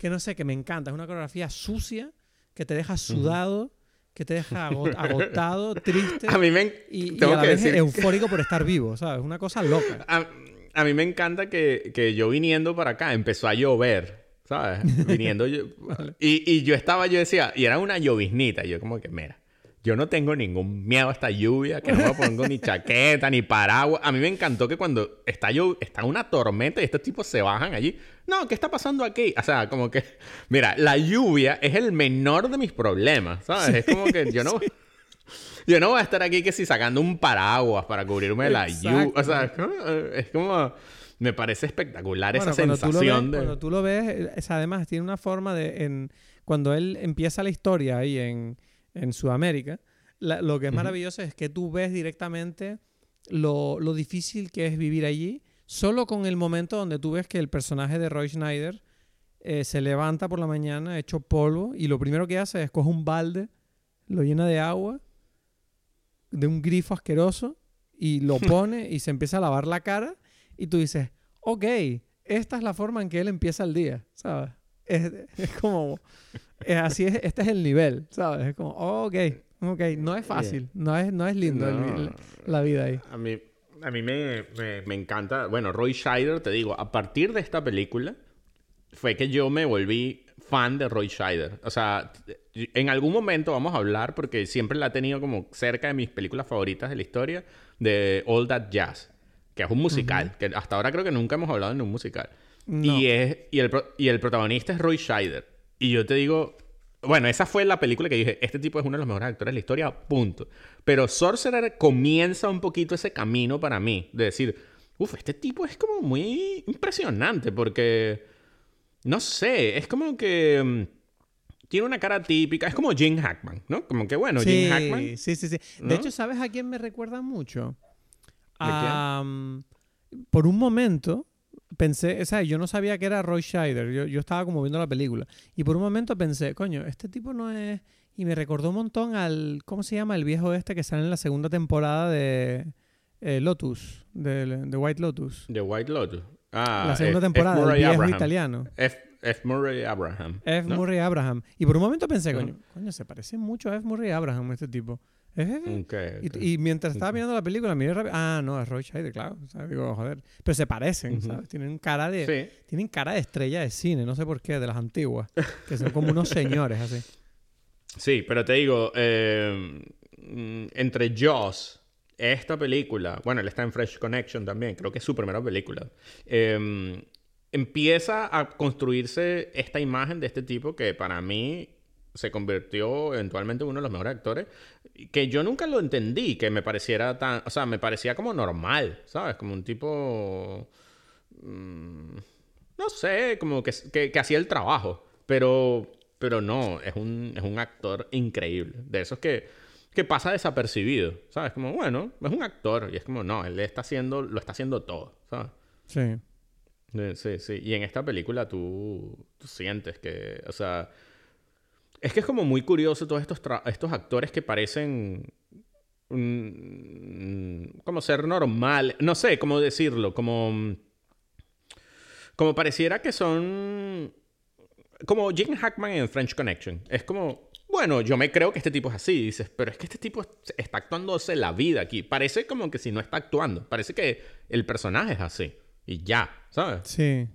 que no sé, que me encanta. Es una coreografía sucia, que te deja sudado, que te deja ago- agotado, triste A mí me... y, y a la que vez decir- eufórico por estar vivo, ¿sabes? Una cosa loca. A, a mí me encanta que, que yo viniendo para acá empezó a llover, ¿sabes? Viniendo yo. y, y yo estaba, yo decía, y era una lloviznita. Yo, como que, mira, yo no tengo ningún miedo a esta lluvia, que no me pongo ni chaqueta, ni paraguas. A mí me encantó que cuando está, llo- está una tormenta y estos tipos se bajan allí. No, ¿qué está pasando aquí? O sea, como que, mira, la lluvia es el menor de mis problemas, ¿sabes? Es como que yo no. Yo no voy a estar aquí que si sacando un paraguas para cubrirme de la lluvia. O sea, es como, es como- Me parece espectacular Bueno, esa ves- sensación de... Cuando tú lo ves, es, además tiene una forma de... En, cuando él empieza la historia ahí en, en Sudamérica, la- lo que es maravilloso es que tú ves directamente lo, lo difícil que es vivir allí, solo con el momento donde tú ves que el personaje de Roy Schneider eh, se levanta por la mañana hecho polvo y lo primero que hace es coge un balde, lo llena de agua, de un grifo asqueroso, y lo pone y se empieza a lavar la cara y tú dices, ok, esta es la forma en que él empieza el día, ¿sabes? Es, es como, es así es, este es el nivel, ¿sabes? Es como, oh, ok, ok, no es fácil, no es, no es lindo el- No. el- la vida ahí. A mí, a mí me, me- me encanta. Bueno, Roy Scheider, te digo, a partir de esta película fue que yo me volví fan de Roy Scheider. O sea, en algún momento vamos a hablar, porque siempre la he tenido como cerca de mis películas favoritas de la historia, de All That Jazz, que es un musical, que hasta ahora creo que nunca hemos hablado en un musical. No. Y, es, y, el, y el protagonista es Roy Scheider. Y yo te digo, bueno, esa fue la película que dije, este tipo es uno de los mejores actores de la historia, punto. Pero Sorcerer comienza un poquito ese camino para mí, de decir, uff, este tipo es como muy impresionante, porque, no sé, es como que, mm, tiene una cara típica. Es como Jim Hackman, ¿no? Como que bueno, sí, Jim Hackman. Sí, sí, sí. ¿no? De hecho, ¿sabes a quién me recuerda mucho? Mm, por un momento pensé, o sea, yo no sabía que era Roy Scheider. Yo, yo estaba como viendo la película. Y por un momento pensé, coño, este tipo no es. Y me recordó un montón al. ¿Cómo se llama? El viejo este que sale en la segunda temporada de eh, Lotus, de, de White Lotus. The White Lotus. Ah, la segunda F- temporada, F. el viejo Abraham. italiano. F. F. Murray Abraham. F. ¿no? Murray Abraham. Y por un momento pensé, coño, coño, se parece mucho a F. Murray Abraham este tipo. Es F. Ok, ok. Y, y mientras estaba mirando la película, miré rápido. Ah, no, es Roy Scheider, claro. O sea, digo, joder. Pero se parecen. ¿sabes? Tienen cara de. Sí. Tienen cara de estrella de cine, no sé por qué, de las antiguas. Que son como unos señores así. Sí, pero te digo, eh, mm, entre Jaws, esta película, bueno, él está en Fresh Connection también, creo que es su primera película, eh, empieza a construirse esta imagen de este tipo que para mí se convirtió eventualmente en uno de los mejores actores, que yo nunca lo entendí, que me pareciera tan, o sea, me parecía como normal, ¿sabes? Como un tipo... mm, no sé, como que, que, que hacía el trabajo, pero, pero no, es un, es un actor increíble, de esos que, que pasa desapercibido, ¿sabes? Como, bueno, es un actor, y es como, no, él está haciendo, lo está haciendo todo, ¿sabes? Sí. Sí, sí. Y en esta película tú, tú sientes que, o sea, es que es como muy curioso todos estos, estos actores que parecen mm, como ser normal, no sé cómo decirlo, como como pareciera que son como Jim Hackman en French Connection. Es como, bueno, yo me creo que este tipo es así, dices, pero es que este tipo es- está actuándose la vida aquí. Parece como que si no está actuando, parece que el personaje es así y ya, ¿sabes? Sí.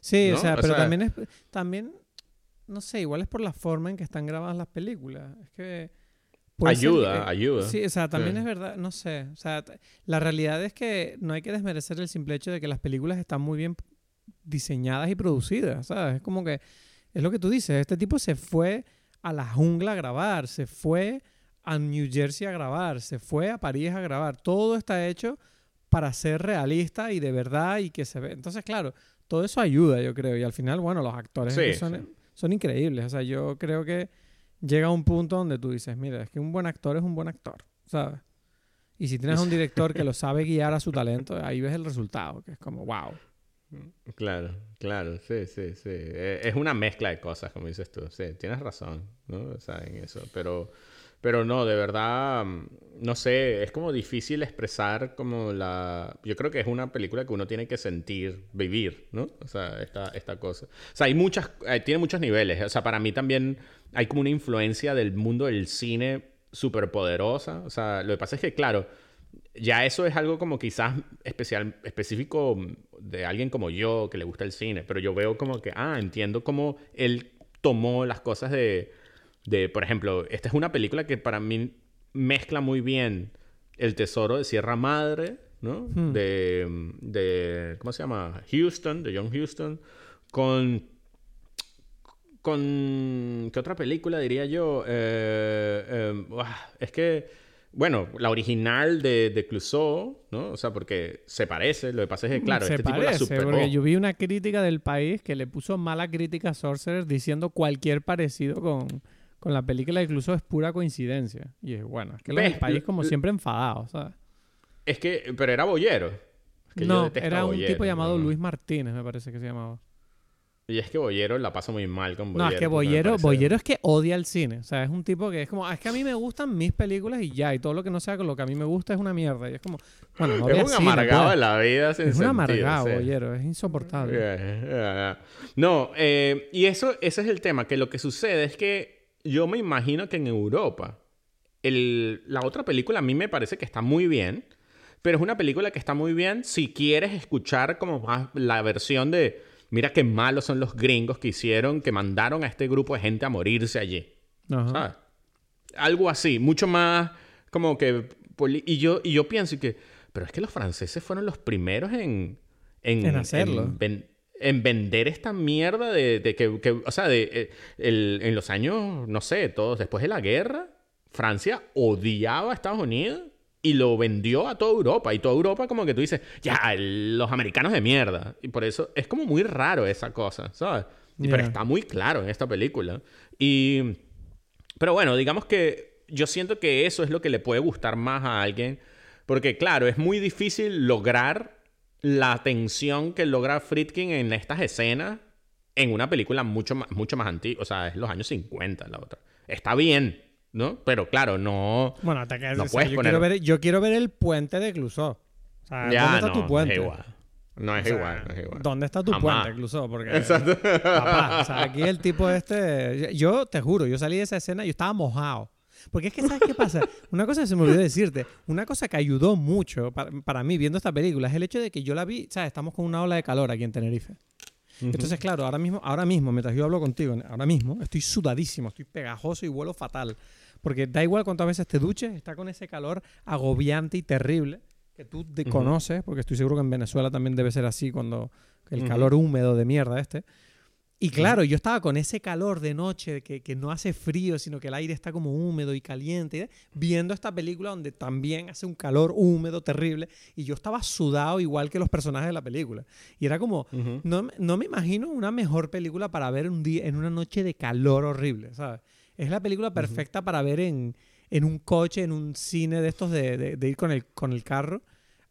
Sí, ¿No? o sea, O pero sea- también es. También. No sé, igual es por la forma en que están grabadas las películas. Es que. ser Ayuda, que- ayuda. Sí, o sea, también Sí. es verdad, no sé. O sea, la realidad es que no hay que desmerecer el simple hecho de que las películas están muy bien diseñadas y producidas, ¿sabes? Es como que. Es lo que tú dices. Este tipo se fue a la jungla a grabar, se fue a New Jersey a grabar, se fue a París a grabar. Todo está hecho para ser realista y de verdad y que se ve. Entonces, claro, todo eso ayuda, yo creo. Y al final, bueno, los actores Sí, son, sí. Son increíbles. O sea, yo creo que llega un punto donde tú dices, mira, es que un buen actor es un buen actor, ¿sabes? Y si tienes un director que lo sabe guiar a su talento, ahí ves el resultado, que es como, wow. Claro, claro, sí, sí, sí. Eh, Es una mezcla de cosas, como dices tú. Sí, tienes razón, ¿no? O sea, en eso. Pero, pero no, de verdad, mm, no sé, es como difícil expresar como la... Yo creo que es una película que uno tiene que sentir, vivir, ¿no? O sea, esta, esta cosa. O sea, hay muchas, eh, tiene muchos niveles. O sea, para mí también hay como una influencia del mundo del cine súper poderosa. O sea, lo que pasa es que, claro, ya eso es algo como quizás especial, específico de alguien como yo que le gusta el cine, pero yo veo como que, ah, entiendo cómo él tomó las cosas de, de, por ejemplo, esta es una película que para mí mezcla muy bien El Tesoro de Sierra Madre, ¿no? Hmm. De, de, ¿cómo se llama? Houston, de John Houston, con con qué otra película diría yo Eh, eh, uah, es que bueno la original de, de Clouseau no o sea porque se parece lo que pasa es que claro se este tipo la parece, superó porque yo vi una crítica del país que le puso mala crítica a Sorcerer diciendo cualquier parecido con, con la película, incluso es pura coincidencia. Y es bueno, es que los del país como siempre enfadados, ¿sabes? es que pero era bollero Es que yo no, era un Bollero, tipo llamado ¿no? Luis Martínez, me parece que se llamaba. y es que Bollero la pasa muy mal con Bollero No, es que Bollero, es que odia el cine. O sea, es un tipo que es como, "Ah, es que a mí me gustan mis películas y ya, y todo lo que no sea con lo que a mí me gusta es una mierda. Y es como, bueno, no es un cine, amargado pues. de la vida sin Es un amargado, sí. Bollero, es insoportable. Yeah, yeah. No, eh, y eso, ese es el tema, que lo que sucede es que yo me imagino que en Europa, el- la otra película a mí me parece que está muy bien, pero es una película que está muy bien si quieres escuchar como más la versión de, mira qué malos son los gringos que hicieron, que mandaron a este grupo de gente a morirse allí. Ajá. ¿sabes? Algo así, mucho más como que... Y yo, y yo pienso que... Pero es que los franceses fueron los primeros en... En, En hacerlo. En, en vender esta mierda de, de que, que- O sea, de, eh, el- en los años, no sé, todos después de la guerra, Francia odiaba a Estados Unidos y lo vendió a toda Europa. Y toda Europa como que tú dices, ya, los americanos de mierda. Y por eso es como muy raro esa cosa, ¿sabes? Pero está muy claro en esta película. Y... Pero bueno, digamos que yo siento que eso es lo que le puede gustar más a alguien. Porque claro, es muy difícil lograr la tensión que logra Friedkin en estas escenas en una película mucho más, mucho más antigua. O sea, es los años 50 la otra. Está bien, ¿no? Pero claro, no... Bueno, hasta que No o sea, puedes yo, poner- quiero ver, yo quiero ver el puente de Clouseau. O sea, ya, ¿dónde está no, tu puente? es igual. No es O sea, igual, no es igual. ¿Dónde está tu Jamás. puente, Clouseau? Porque, Exacto. papá, o sea, aquí el tipo este... Yo te juro, yo salí de esa escena y yo estaba mojado. Porque es que, ¿sabes qué pasa? Una cosa que se me olvidó decirte, una cosa que ayudó mucho para, para mí viendo esta película es el hecho de que yo la vi, ¿sabes? Estamos con una ola de calor aquí en Tenerife. Entonces, claro, ahora mismo, ahora mismo, mientras yo hablo contigo, ahora mismo estoy sudadísimo, estoy pegajoso y vuelo fatal. Porque da igual cuántas veces te duches, está con ese calor agobiante y terrible que tú te conoces, porque estoy seguro que en Venezuela también debe ser así cuando el calor húmedo de mierda este. Y claro, yo estaba con ese calor de noche que, que no hace frío, sino que el aire está como húmedo y caliente, viendo esta película donde también hace un calor húmedo terrible y yo estaba sudado igual que los personajes de la película. Y era como, no, me- no me imagino una mejor película para ver un día, en una noche de calor horrible, ¿sabes? Es la película perfecta para ver en, en un coche, en un cine de estos de, de- de ir con el, con el carro,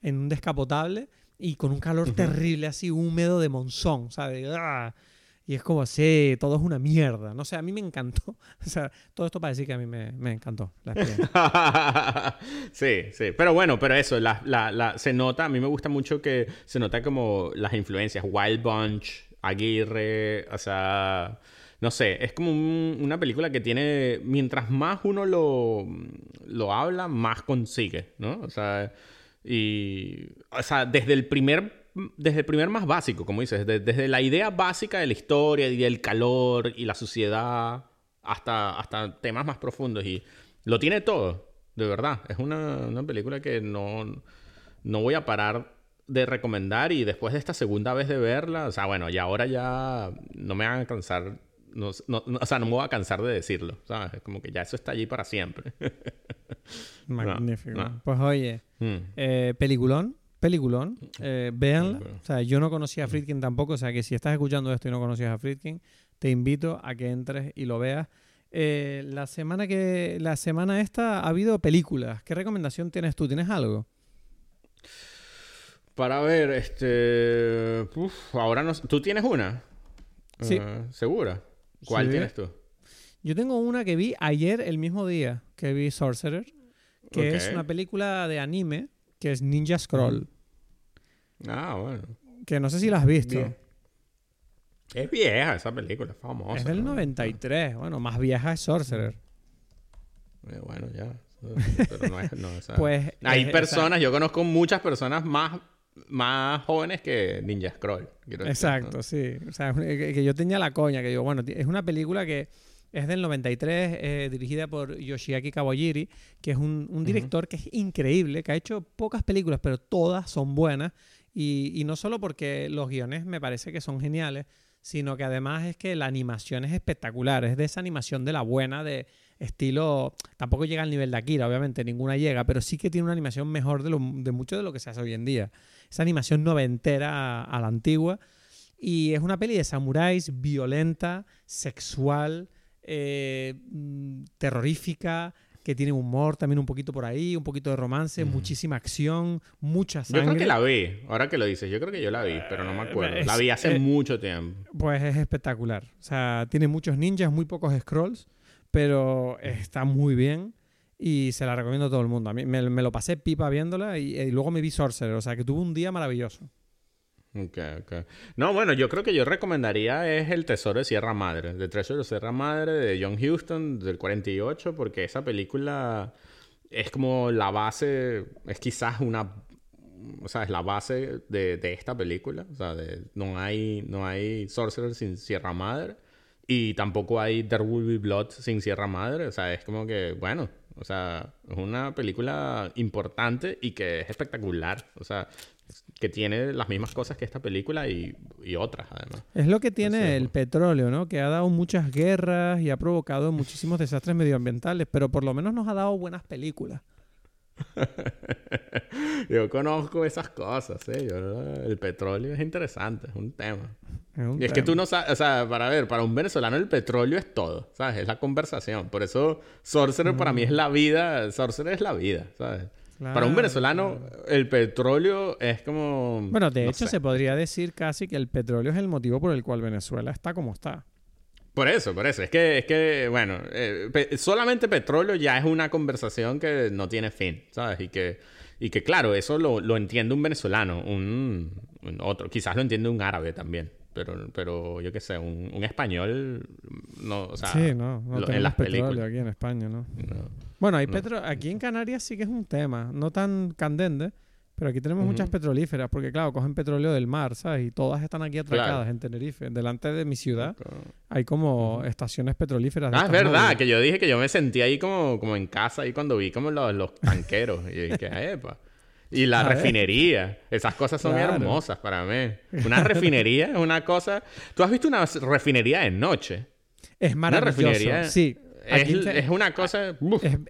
en un descapotable y con un calor terrible, así húmedo de monzón, ¿sabes? ¡Ah! Y es como, sí, todo es una mierda. No sé, a mí me encantó. O sea, todo esto para decir que a mí me, encantó sí, sí. Pero bueno, pero eso, se nota, a mí me gusta mucho que se nota como las influencias. Wild Bunch, Aguirre, o sea, no sé, es como un- una película que tiene, mientras más uno lo, lo habla, más consigue, ¿no? O sea, y, o sea, desde el primer... Desde el primer más básico, como dices, de- desde la idea básica de la historia y del calor y la suciedad hasta, hasta temas más profundos. Y lo tiene todo, de verdad. Es una, una película que no, no voy a parar de recomendar y después de esta segunda vez de verla, o sea, bueno, y ahora ya no me van a cansar, no, no- no- o sea, no me voy a cansar de decirlo, ¿sabes? Es como que ya eso está allí para siempre. Magnífico. Pues oye, Mm. eh, peliculón, peliculón, eh, véanla. O sea, yo no conocía a Friedkin tampoco, o sea que si estás escuchando esto y no conocías a Friedkin, te invito a que entres y lo veas. Eh, la semana que la semana esta ha habido películas. ¿Qué recomendación tienes tú? ¿Tienes algo? Para ver, este... uf, ahora no... ¿Tú tienes una? Sí. Eh, ¿Segura? ¿Cuál Sí. tienes tú? Yo tengo una que vi ayer, el mismo día que vi Sorcerer, que es una película de anime que es Ninja Scroll, Ah, bueno. que no sé si la has visto. Bien. Es vieja esa película, es famosa. Es del ¿no? 93, bueno, más vieja es Sorcerer. Eh, bueno, ya. Pero no es... No, o sea, Pues Hay eh, personas, yo conozco muchas personas más, más jóvenes que Ninja Scroll. decir, Exacto, sí. O sea, que, que yo tenía la coña, que digo, bueno, es una película que es del 93, eh, dirigida por Yoshiaki Kawajiri, que es un, un director que es increíble, que ha hecho pocas películas, pero todas son buenas. Y, y no solo porque los guiones me parece que son geniales, sino que además es que la animación es espectacular. Es de esa animación de la buena, de estilo... Tampoco llega al nivel de Akira, obviamente, ninguna llega, pero sí que tiene una animación mejor de, lo- de mucho de lo que se hace hoy en día. Esa animación noventera a, a la antigua. Y es una peli de samuráis violenta, sexual, eh, mm, terrorífica, que tiene humor también un poquito por ahí, un poquito de romance, muchísima acción, mucha Yo sangre. creo que la vi, ahora que lo dices, yo creo que yo la vi, pero no me acuerdo. es- La vi hace eh, mucho tiempo. Pues es espectacular. O sea, tiene muchos ninjas, muy pocos scrolls, pero está muy bien y se la recomiendo a todo el mundo. A mí me, me lo pasé pipa viéndola y, y luego me vi Sorcerer, o sea, que tuve un día maravilloso. Ok, ok. No, bueno, yo creo que yo recomendaría es El Tesoro de Sierra Madre, The Treasure de Sierra Madre de John Huston del 48, porque esa película es como la base, es quizás una, o sea, es la base de, de esta película, o sea, no hay, no hay Sorcerer sin Sierra Madre y tampoco hay There Will Be Blood sin Sierra Madre, o sea, es como que, bueno, o sea, es una película importante y que es espectacular, o sea, que tiene las mismas cosas que esta película y, y otras además. Es lo que tiene es, el petróleo, ¿no? Que ha dado muchas guerras y ha provocado muchísimos desastres medioambientales, pero por lo menos nos ha dado buenas películas. Yo conozco esas cosas, ¿eh? Yo, el petróleo es interesante, es un tema. y es que tú no sabes, o sea, para ver, para un venezolano el petróleo es todo, ¿sabes? Es la conversación. Por eso Sorcerer para mí es la vida, Sorcerer es la vida, ¿sabes? Para un venezolano el petróleo es como... Bueno, de hecho se podría decir casi que el petróleo es el motivo por el cual Venezuela está como está. Por eso, por eso. Es que, es que bueno, eh, solamente petróleo ya es una conversación que no tiene fin, ¿sabes? Y que, y que claro, eso lo, lo entiende un venezolano, un, otro, quizás lo entiende un árabe también pero, pero yo qué sé, un, un, español, no, o sea, sí, no, no en las petróleo aquí en España, ¿no? Bueno, hay petro aquí en Canarias sí que es un tema, no tan candente, pero aquí tenemos muchas petrolíferas, porque claro, cogen petróleo del mar, ¿sabes? Y todas están aquí atracadas en Tenerife. Delante de mi ciudad hay como estaciones petrolíferas. ah, es verdad, que yo dije que yo me sentí ahí como, como en casa ahí cuando vi como los, los tanqueros. y dije, epa. Y la refinería. Esas cosas son hermosas para mí. Una refinería es una cosa... ¿Tú has visto una refinería de noche? Es maravilloso. Una refinería... Sí. Es, una cosa...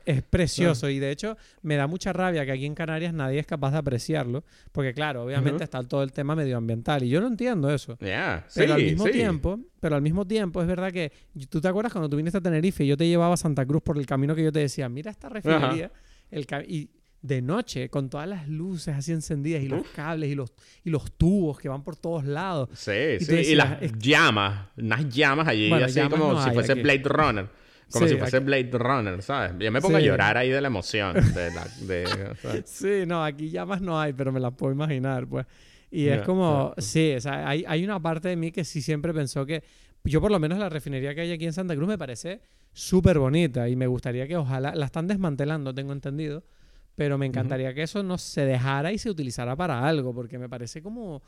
Es, precioso y de hecho me da mucha rabia que aquí en Canarias nadie es capaz de apreciarlo porque claro, obviamente está todo el tema medioambiental y yo no entiendo eso. pero al mismo tiempo, pero al mismo tiempo es verdad que tú te acuerdas cuando tú viniste a Tenerife y yo te llevaba a Santa Cruz por el camino que yo te decía, mira esta refinería, el y de noche, con todas las luces así encendidas y los cables y los, y los tubos que van por todos lados. Sí, sí, y las llamas, unas llamas allí, así como si fuese Blade Runner. Como si fuese Blade Runner, ¿sabes? Yo me pongo a llorar ahí de la emoción. sí, no, aquí llamas no hay, pero me las puedo imaginar, pues. Y es como, sí, o sea, hay, hay una parte de mí que sí siempre pensó que, yo por lo menos la refinería que hay aquí en Santa Cruz me parece súper bonita y me gustaría que ojalá, la están desmantelando, tengo entendido, pero me encantaría que eso no se dejara y se utilizara para algo, porque me parece como,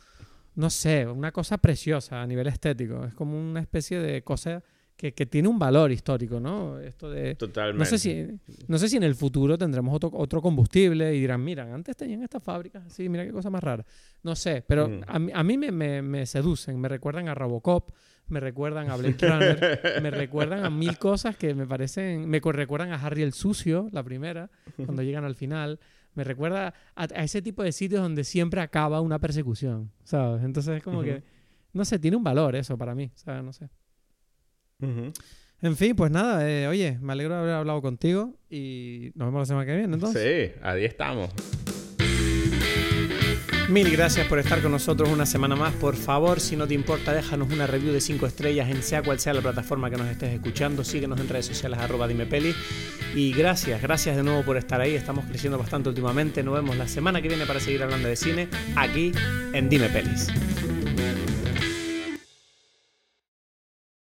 no sé, una cosa preciosa a nivel estético. Es como una especie de cosa que, tiene un valor histórico, ¿no? Esto de... Totalmente. No sé si, no sé si en el futuro tendremos otro, otro combustible y dirán, mira, antes tenían estas fábricas así, mira qué cosa más rara. No sé, pero a, a, mí me, me, me, seducen, me recuerdan a Robocop, me recuerdan a Blade Runner, me recuerdan a mil cosas que me parecen, me recuerdan a Harry el Sucio, la primera, cuando llegan al final. Me recuerda a, ese tipo de sitios donde siempre acaba una persecución, ¿sabes? Entonces es como que, no sé, tiene un valor eso para mí, ¿sabes? No sé. En fin, pues nada, eh, oye, me alegro de haber hablado contigo y nos vemos la semana que viene, entonces. Sí, ahí estamos. Mil gracias por estar con nosotros una semana más. Por favor, si no te importa, déjanos una review de 5 estrellas en sea cual sea la plataforma que nos estés escuchando. Síguenos en redes sociales arroba dimepeli. Y gracias, gracias de nuevo por estar ahí. Estamos creciendo bastante últimamente. Nos vemos la semana que viene para seguir hablando de cine aquí en Dime Pelis.